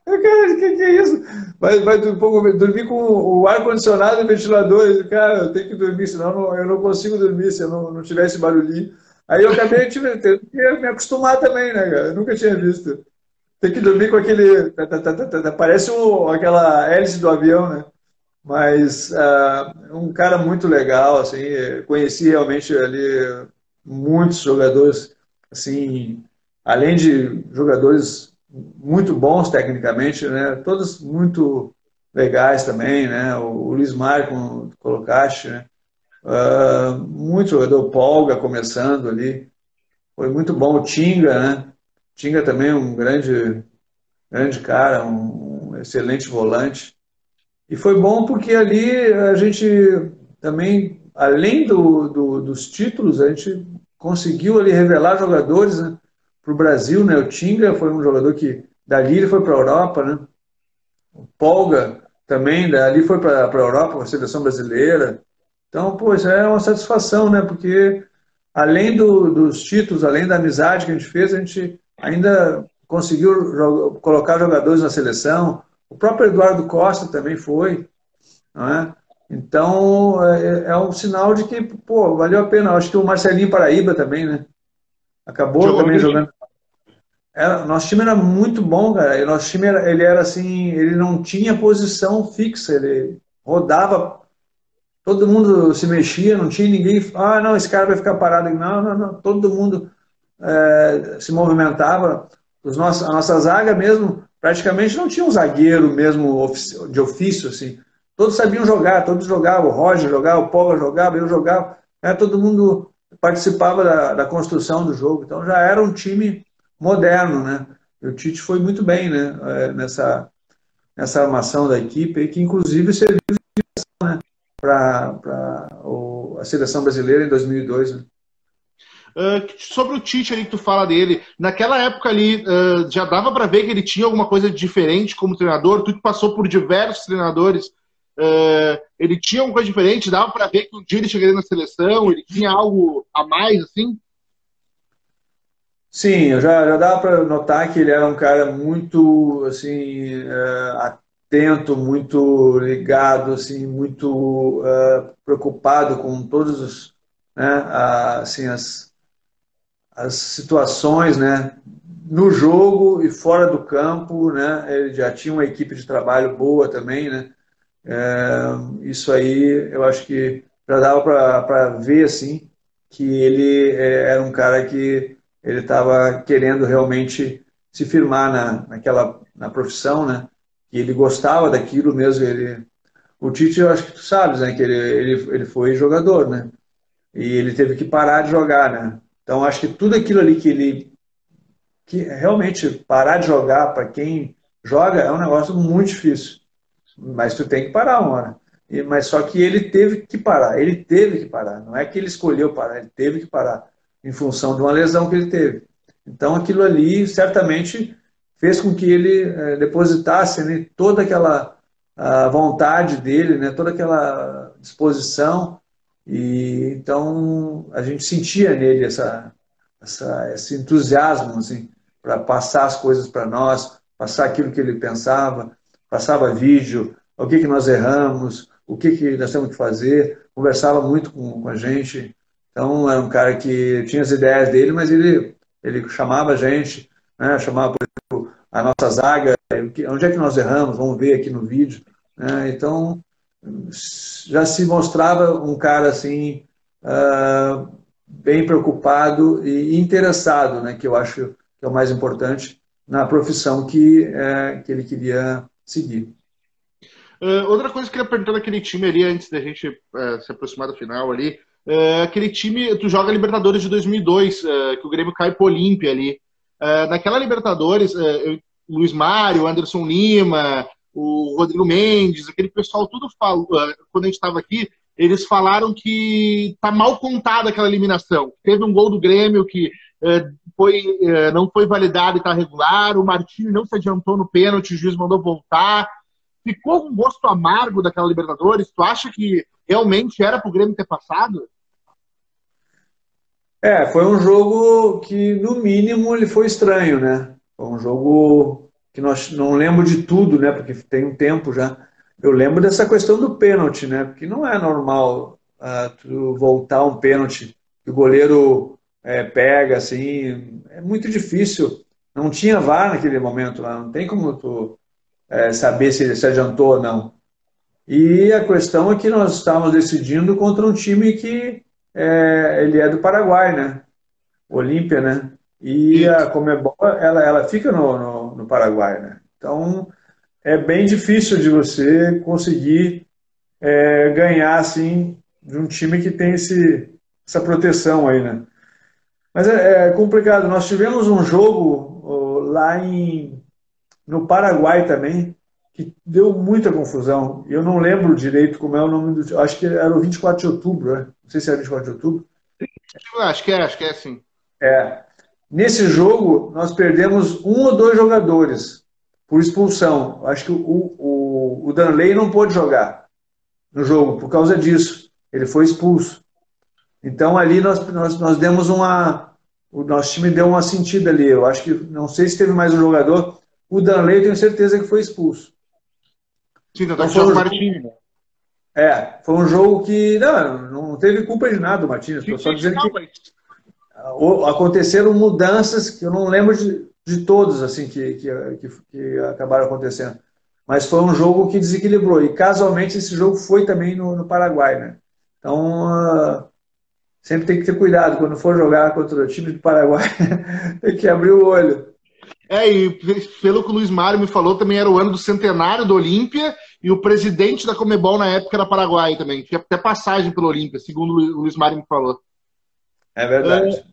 B: Cara, o que, que, é isso? Vai, vai dormir com o ar-condicionado e o ventilador. Cara, eu tenho que dormir, senão eu não, eu não consigo dormir se eu não, não tiver esse barulhinho. Aí eu acabei que me acostumar também, né, cara? Eu nunca tinha visto. Tem que dormir com aquele. Parece um, aquela hélice do avião, né? Mas uh, um cara muito legal, assim, conheci realmente ali muitos jogadores, assim, além de jogadores muito bons tecnicamente, né, todos muito legais também, né, o, Luiz Mário, como colocaste, né, uh, muito jogador Polga começando ali, foi muito bom o Tinga, né, Tinga também um grande, grande cara, um, um excelente volante, e foi bom porque ali a gente também, além do, do, dos títulos, a gente conseguiu ali revelar jogadores né, para o Brasil. Né? O Tinga foi um jogador que dali ele foi para a Europa. Né? O Polga também, dali foi para a Europa, para a seleção brasileira. Então, pô, isso é uma satisfação, né? Porque além do, dos títulos, além da amizade que a gente fez, a gente ainda conseguiu colocar jogadores na seleção, o próprio Eduardo Costa também foi. É? Então, é, é, um sinal de que, pô, valeu a pena. Acho que o Marcelinho Paraíba também, né? Acabou Jogou também jogando. Era, nosso time era muito bom, cara. E nosso time era, ele era assim, ele não tinha posição fixa, ele rodava, todo mundo se mexia, não tinha ninguém. Ah, não, esse cara vai ficar parado. Não, não, não. Todo mundo é, se movimentava. Os nossos, a nossa zaga mesmo praticamente não tinha um zagueiro mesmo de ofício, assim. todos sabiam jogar, todos jogavam, o Roger jogava, o Paulo jogava, eu jogava, né? todo mundo participava da, da, construção do jogo, então já era um time moderno, né? E o Tite foi muito bem, né? É, nessa, nessa armação da equipe, que inclusive serviu né? para a seleção brasileira em 2002, né?
A: Uh, sobre o Tite ali que tu fala dele, naquela época ali uh, já dava para ver que ele tinha alguma coisa diferente como treinador. Tu que passou por diversos treinadores, uh, ele tinha alguma coisa diferente. Dava para ver que um dia ele chegaria na seleção, ele tinha algo a mais assim.
B: Sim, eu já, já dava para notar que ele era um cara muito assim atento, muito ligado, assim, muito preocupado com todos os né, assim as as situações, né, no jogo e fora do campo, né, ele já tinha uma equipe de trabalho boa também, né, é, isso aí eu acho que já dava para ver, assim, que ele é, era um cara que ele estava querendo realmente se firmar na, naquela na profissão, né, e ele gostava daquilo mesmo, ele o Tite, eu acho que tu sabes, né, que ele, ele, ele foi jogador, né, e ele teve que parar de jogar, né, então, acho que tudo aquilo ali que ele. que realmente parar de jogar para quem joga é um negócio muito difícil. Mas tu tem que parar uma hora. E, mas só que ele teve que parar. Ele teve que parar. Não é que ele escolheu parar, ele teve que parar em função de uma lesão que ele teve. Então, aquilo ali certamente fez com que ele é, depositasse né, toda aquela vontade dele, né, toda aquela disposição e então a gente sentia nele essa, essa esse entusiasmo assim, para passar as coisas para nós, passar aquilo que ele pensava, passava vídeo, o que, que nós erramos, o que, que nós temos que fazer, conversava muito com, com a gente. Então era um cara que tinha as ideias dele, mas ele, ele chamava a gente, né, chamava por exemplo, a nossa zaga, onde é que nós erramos, vamos ver aqui no vídeo. Né? Então já se mostrava um cara assim uh, bem preocupado e interessado, né, que eu acho que é o mais importante na profissão que, uh, que ele queria seguir.
A: Uh, outra coisa que eu queria perguntar daquele time ali, antes da gente uh, se aproximar do final ali, aquele time, tu joga Libertadores de 2002, que o Grêmio cai pro Olímpia ali. naquela Libertadores, eu, Luiz Mário, Anderson Lima, o Rodrigo Mendes, aquele pessoal tudo falou, eh, quando a gente estava aqui, eles falaram que tá mal contada aquela eliminação. Teve um gol do Grêmio que eh, foi, eh, não foi validado e está regular, o Martins não se adiantou no pênalti, o juiz mandou voltar. Ficou um gosto amargo daquela Libertadores? Tu acha que realmente era para o Grêmio ter passado?
B: É, foi um jogo que, no mínimo, ele foi estranho, né? Foi um jogo que nós não lembro de tudo, né? Porque tem um tempo já. Eu lembro dessa questão do pênalti, né? Porque não é normal uh, tu voltar um pênalti que o goleiro é, pega assim. É muito difícil. Não tinha VAR naquele momento lá. Não tem como tu é, saber se ele se adiantou ou não. E a questão é que nós estávamos decidindo contra um time que é, ele é do Paraguai, né? Olímpia, né? E a Comebol, ela, ela fica no, no, no, Paraguai, né? Então, é bem difícil de você conseguir é, ganhar, assim, de um time que tem esse, essa proteção aí, né? Mas é, é complicado. Nós tivemos um jogo ó, lá em, no Paraguai também, que deu muita confusão. Eu não lembro direito como é o nome do. Acho que era o 24 de outubro, né? Não sei se era 24 de outubro.
A: Acho que é, acho que é sim.
B: É. Nesse jogo, nós perdemos um ou dois jogadores por expulsão. Acho que o, o, o Danley não pôde jogar no jogo por causa disso. Ele foi expulso. Então ali nós, nós, nós demos uma. O nosso time deu uma sentida ali. Eu acho que não sei se teve mais um jogador. O Danley, tenho certeza que foi expulso.
A: Sim, então foi um jogo,
B: É, foi um jogo que não, não teve culpa de nada, Martins. Estou só dizendo que aconteceram mudanças que eu não lembro de, de todos assim que, que, que, acabaram acontecendo. Mas foi um jogo que desequilibrou. E casualmente esse jogo foi também no, no Paraguai. Né? Então uh, sempre tem que ter cuidado quando for jogar contra o time do Paraguai. *laughs* tem que abrir o olho.
A: É, e pelo que o Luiz Mário me falou, também era o ano do centenário do Olímpia e o presidente da Comebol na época era Paraguai também. Tinha até passagem pelo Olímpia, segundo o Luiz Mário me falou.
B: É verdade.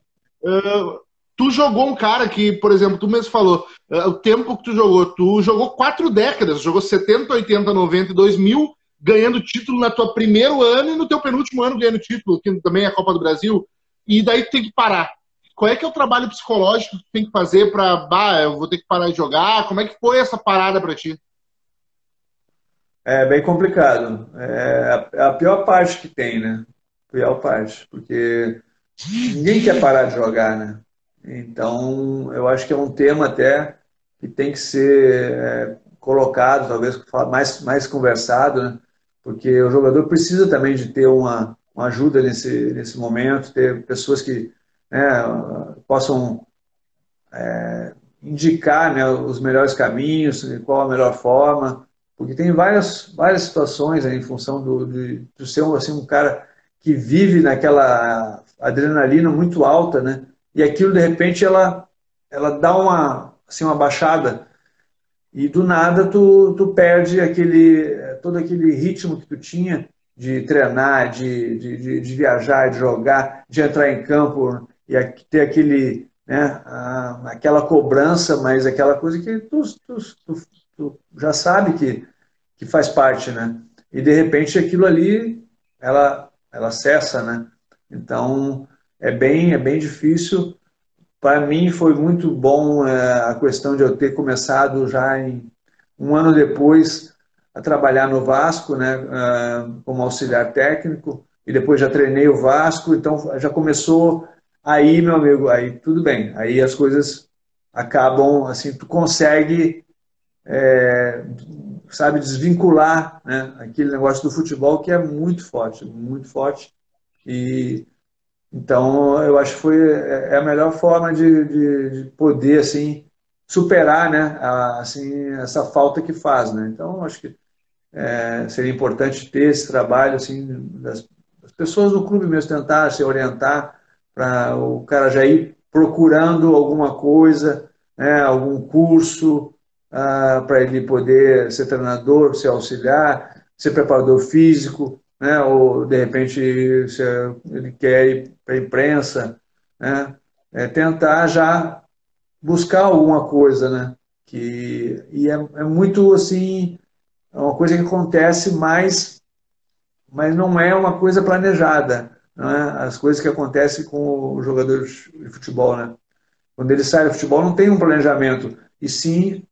A: Uh, tu jogou um cara que, por exemplo, tu mesmo falou, uh, o tempo que tu jogou, tu jogou quatro décadas, jogou 70, 80, 90 e 2000, ganhando título na tua primeiro ano e no teu penúltimo ano ganhando título, que também é a Copa do Brasil, e daí tu tem que parar. Qual é que é o trabalho psicológico que tu tem que fazer para, bah, eu vou ter que parar de jogar? Como é que foi essa parada para ti?
B: É bem complicado. É a pior parte que tem, né? Pior parte, porque ninguém quer parar de jogar, né? Então, eu acho que é um tema até que tem que ser é, colocado, talvez mais, mais conversado, né? porque o jogador precisa também de ter uma, uma ajuda nesse, nesse momento, ter pessoas que né, possam é, indicar né, os melhores caminhos, qual a melhor forma, porque tem várias, várias situações aí, em função do, de, de ser assim, um cara que vive naquela adrenalina muito alta, né? E aquilo de repente ela ela dá uma assim uma baixada e do nada tu, tu perde aquele todo aquele ritmo que tu tinha de treinar, de, de, de viajar, de jogar, de entrar em campo e ter aquele né, aquela cobrança, mas aquela coisa que tu, tu, tu, tu já sabe que, que faz parte, né? E de repente aquilo ali ela ela cessa, né? Então é bem, é bem difícil. Para mim foi muito bom é, a questão de eu ter começado já em um ano depois a trabalhar no Vasco, né, uh, como auxiliar técnico, e depois já treinei o Vasco, então já começou aí, meu amigo, aí tudo bem, aí as coisas acabam, assim, tu consegue, é, sabe, desvincular né, aquele negócio do futebol que é muito forte, muito forte, e então, eu acho que foi é, é a melhor forma de, de, de poder, assim, superar, né, a, assim, essa falta que faz, né. Então, acho que é, seria importante ter esse trabalho, assim, das, das pessoas do clube mesmo tentar se orientar para o cara já ir procurando alguma coisa, né, algum curso, ah, para ele poder ser treinador, ser auxiliar, ser preparador físico, né? ou de repente se ele quer ir para a imprensa, né? É tentar já buscar alguma coisa, né? Que, e é, é muito assim, é uma coisa que acontece mais, mas não é uma coisa planejada, né? As coisas que acontecem com os jogadores de futebol, né? Quando ele sai do futebol não tem um planejamento, e sim,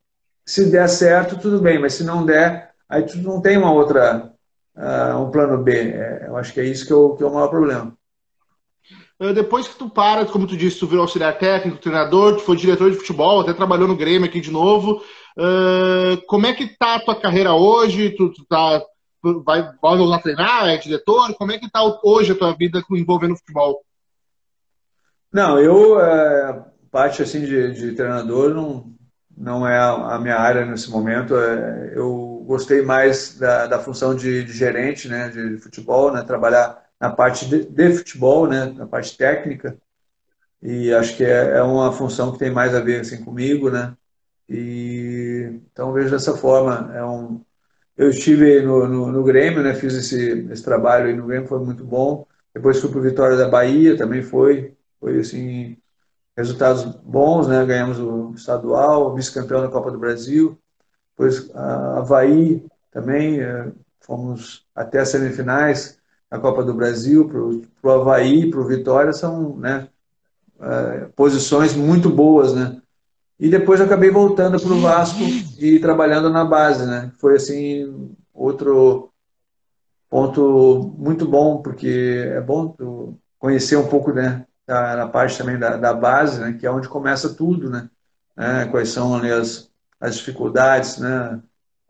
B: se der certo, tudo bem, mas se não der, aí tu não tem uma outra uh, um plano B. É, eu acho que é isso que é o, que é o maior problema.
A: Uh, depois que tu para, como tu disse, tu virou auxiliar técnico, treinador, tu foi diretor de futebol, até trabalhou no Grêmio aqui de novo. Uh, como é que tá a tua carreira hoje? Tu, tu tá, vai, vai lá treinar, é diretor? Como é que tá hoje a tua vida envolvendo futebol?
B: Não, eu, é, parte assim de, de treinador, não, não é a minha área nesse momento. É, eu gostei mais da, da função de, de, gerente, né, de futebol, né, trabalhar na parte de, de, futebol, né, na parte técnica. E acho que é, é, uma função que tem mais a ver assim comigo, né. E então vejo dessa forma. É um, eu estive no, no, no Grêmio, né, fiz esse, esse trabalho aí no Grêmio, foi muito bom. Depois fui para o Vitória da Bahia, também foi, foi assim resultados bons, né? Ganhamos o estadual, vice-campeão da Copa do Brasil. Depois a Havaí também, é, fomos até as semifinais da Copa do Brasil. Para o Havaí, para o Vitória, são né, é, posições muito boas, né? E depois acabei voltando para o Vasco e trabalhando na base, né? Foi assim outro ponto muito bom, porque é bom conhecer um pouco, né? Da, na parte também da, da base, né, que é onde começa tudo, né? né quais são ali, as, as dificuldades, né?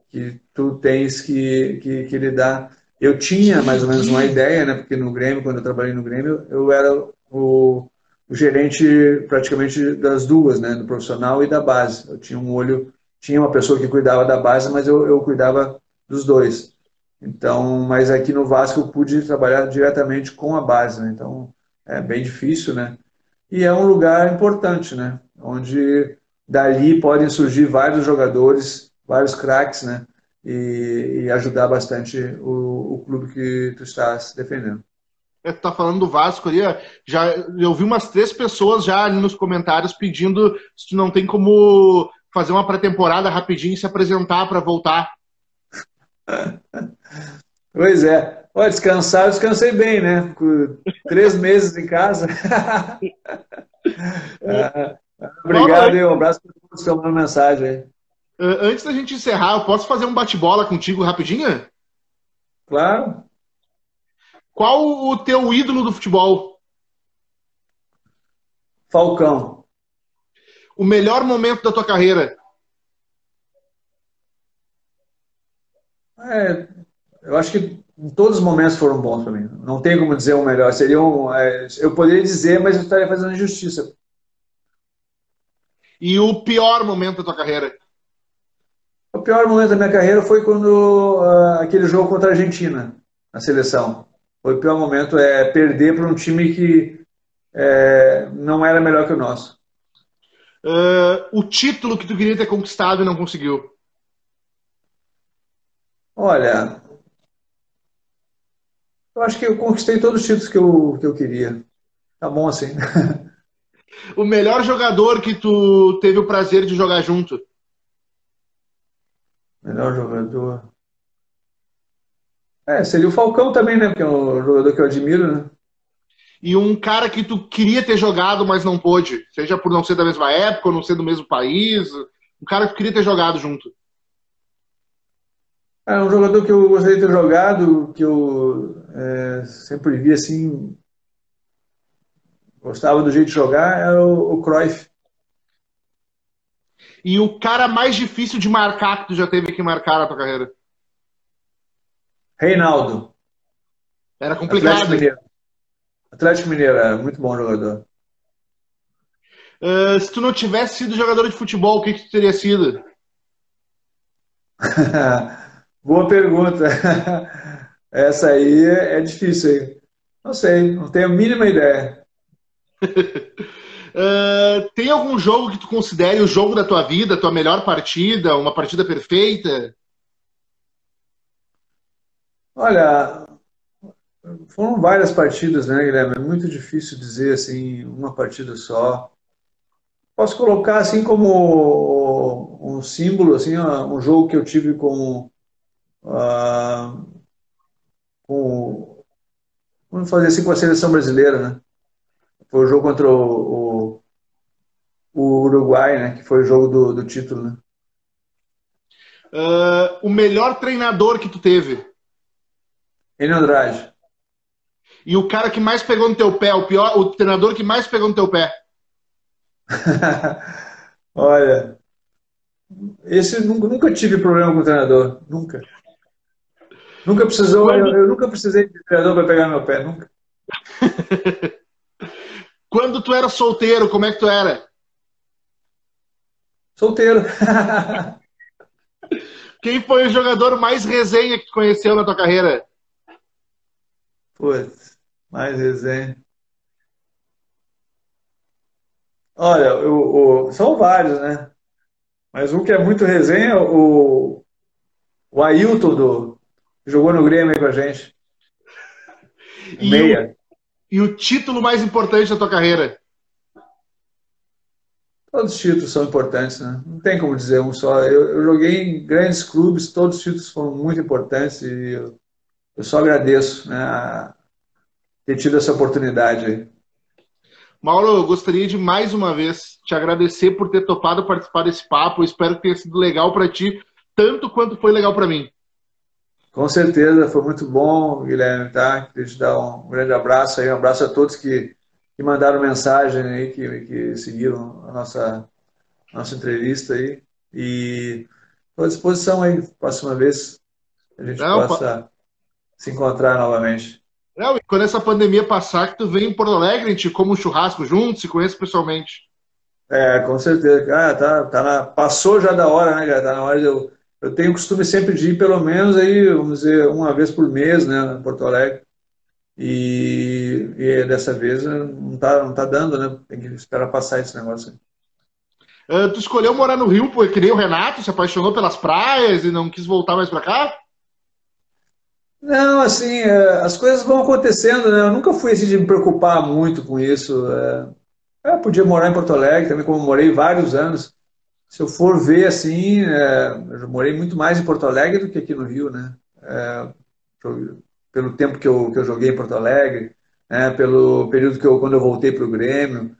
B: Que tu tens que, que, que lidar. Eu tinha mais ou menos uma ideia, né? Porque no Grêmio, quando eu trabalhei no Grêmio, eu era o, o gerente praticamente das duas, né? Do profissional e da base. Eu tinha um olho, tinha uma pessoa que cuidava da base, mas eu, eu cuidava dos dois. Então, mas aqui no Vasco eu pude trabalhar diretamente com a base, né? Então, é bem difícil, né? E é um lugar importante, né? Onde dali podem surgir vários jogadores, vários craques, né? E, e ajudar bastante o, o, clube que tu estás defendendo.
A: É, tu tá falando do Vasco ali, já eu vi umas três pessoas já ali nos comentários pedindo se tu não tem como fazer uma pré-temporada rapidinho e se apresentar para voltar. *laughs*
B: Pois é. Olha, descansar, eu descansei bem, né? Com três meses em casa. *laughs* Ah, obrigado e um abraço para todos que estão mandando mensagem aí.
A: Antes da gente encerrar, eu posso fazer um bate-bola contigo rapidinho?
B: Claro.
A: Qual o teu ídolo do futebol?
B: Falcão.
A: O melhor momento da tua carreira?
B: É, eu acho que todos os momentos foram bons para mim. Não tem como dizer o melhor. Seria um, é, eu poderia dizer, mas eu estaria fazendo injustiça.
A: E o pior momento da tua carreira?
B: O pior momento da minha carreira foi quando uh, aquele jogo contra a Argentina, na seleção. Foi o pior momento é perder para um time que é, não era melhor que o nosso.
A: Uh, o título que tu queria ter conquistado e não conseguiu?
B: Olha, eu acho que eu conquistei todos os títulos que eu, que eu queria. Tá bom assim. *laughs*
A: o melhor jogador que tu teve o prazer de jogar junto?
B: Melhor jogador. É, seria o Falcão também, né? Porque é um jogador que eu admiro, né?
A: E um cara que tu queria ter jogado, mas não pôde. Seja por não ser da mesma época, ou não ser do mesmo país. Um cara que tu queria ter jogado junto.
B: É um jogador que eu gostaria de ter jogado, que eu é, sempre vi assim, gostava do jeito de jogar, era o, o Cruyff.
A: E o cara mais difícil de marcar que tu já teve que marcar na tua carreira?
B: Reinaldo.
A: Era complicado.
B: Atlético Mineiro. Atlético Mineiro, era muito bom jogador.
A: Uh, se tu não tivesse sido jogador de futebol, o que, que tu teria sido? *laughs*
B: Boa pergunta. *laughs* Essa aí é difícil aí. Não sei, não tenho a mínima ideia.
A: uh, *laughs* tem algum jogo que tu considere o jogo da tua vida, a tua melhor partida, uma partida perfeita?
B: Olha, foram várias partidas, né, Guilherme? É muito difícil dizer assim, uma partida só. Posso colocar assim como um símbolo, assim, um jogo que eu tive com ah, com, vamos fazer assim com a seleção brasileira, né? Foi o jogo contra o, o, o Uruguai, né? Que foi o jogo do, do título, né?
A: Uh, o melhor treinador que tu teve?
B: Enio Andrade.
A: E o cara que mais pegou no teu pé, o pior, o treinador que mais pegou no teu pé? *laughs*
B: Olha, esse nunca, nunca tive problema com o treinador, nunca. Nunca precisou, Quando... eu, eu, nunca precisei de treinador para pegar meu pé, nunca. *laughs*
A: Quando tu era solteiro, como é que tu era?
B: Solteiro. *laughs*
A: Quem foi o jogador mais resenha que tu conheceu na tua carreira?
B: Putz, mais resenha. Olha, eu, são vários, né? Mas um que é muito resenha, o, o Ailton do, Jogou no Grêmio aí com a gente.
A: E Meia. O, e o título mais importante da tua carreira?
B: Todos os títulos são importantes, né? Não tem como dizer um só. Eu, eu joguei em grandes clubes, todos os títulos foram muito importantes e eu, eu só agradeço né, ter tido essa oportunidade aí.
A: Mauro, eu gostaria de mais uma vez te agradecer por ter topado participar desse papo. Eu espero que tenha sido legal para ti, tanto quanto foi legal para mim.
B: Com certeza, foi muito bom, Guilherme, tá? Queria te dar um grande abraço aí, um abraço a todos que, que mandaram mensagem aí, que, que seguiram a nossa, nossa entrevista aí. E estou à disposição aí, próxima vez, a gente Não, possa pa... se encontrar novamente.
A: Não, e quando essa pandemia passar, que tu vem em Porto Alegre, a gente come um churrasco junto, se conhece pessoalmente.
B: É, com certeza. Ah, tá, tá na... Passou já da hora, né, cara? Tá na hora de eu eu tenho o costume sempre de ir pelo menos aí, vamos dizer, uma vez por mês, né, em Porto Alegre. E, e dessa vez não está não tá dando, né? Tem que esperar passar esse negócio.
A: Uh, tu escolheu morar no Rio, porque nem o Renato se apaixonou pelas praias e não quis voltar mais para cá?
B: Não, assim, é, as coisas vão acontecendo, né? Eu nunca fui assim de me preocupar muito com isso. É, eu podia morar em Porto Alegre também, como morei vários anos. Se eu for ver assim, é, eu morei muito mais em Porto Alegre do que aqui no Rio, né? É, pelo tempo que eu, que eu joguei em Porto Alegre, né? pelo período que eu quando eu voltei para o Grêmio.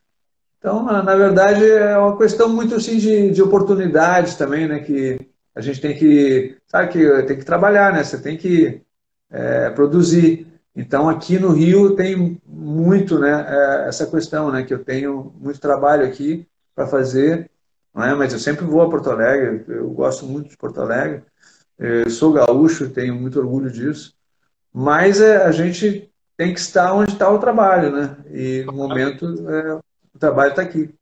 B: Então, na, na, verdade, é uma questão muito assim de, de oportunidades também, né? Que a gente tem que, sabe que tem que trabalhar, né? Você tem que é, produzir. Então, aqui no Rio tem muito, né? É, essa questão, né? Que eu tenho muito trabalho aqui para fazer, é? Mas eu sempre vou a Porto Alegre. Eu gosto muito de Porto Alegre. Eu sou gaúcho, tenho muito orgulho disso. Mas é, a gente tem que estar onde está o trabalho, né? E no momento é, o trabalho está aqui.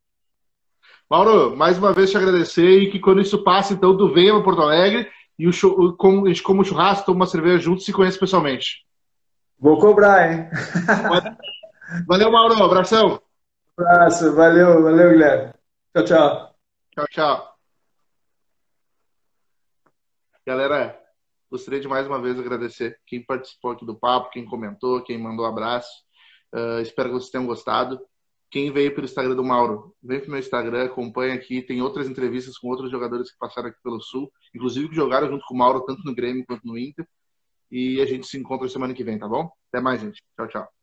A: Mauro, mais uma vez te agradecer e que quando isso passe, então, tu venha para Porto Alegre e o show, como, a gente come um churrasco, toma uma cerveja junto e se conhece pessoalmente.
B: Vou cobrar, hein?
A: Valeu, Mauro. Abração.
B: Abraço. Valeu, valeu, Guilherme. Tchau, tchau.
A: Tchau, tchau. Galera, gostaria de mais uma vez agradecer quem participou aqui do papo, quem comentou, quem mandou abraço. Uh, espero que vocês tenham gostado. Quem veio pelo Instagram do Mauro, vem pro meu Instagram, acompanha aqui. Tem outras entrevistas com outros jogadores que passaram aqui pelo Sul, inclusive que jogaram junto com o Mauro, tanto no Grêmio quanto no Inter. E a gente se encontra semana que vem, tá bom? Até mais, gente. Tchau, tchau.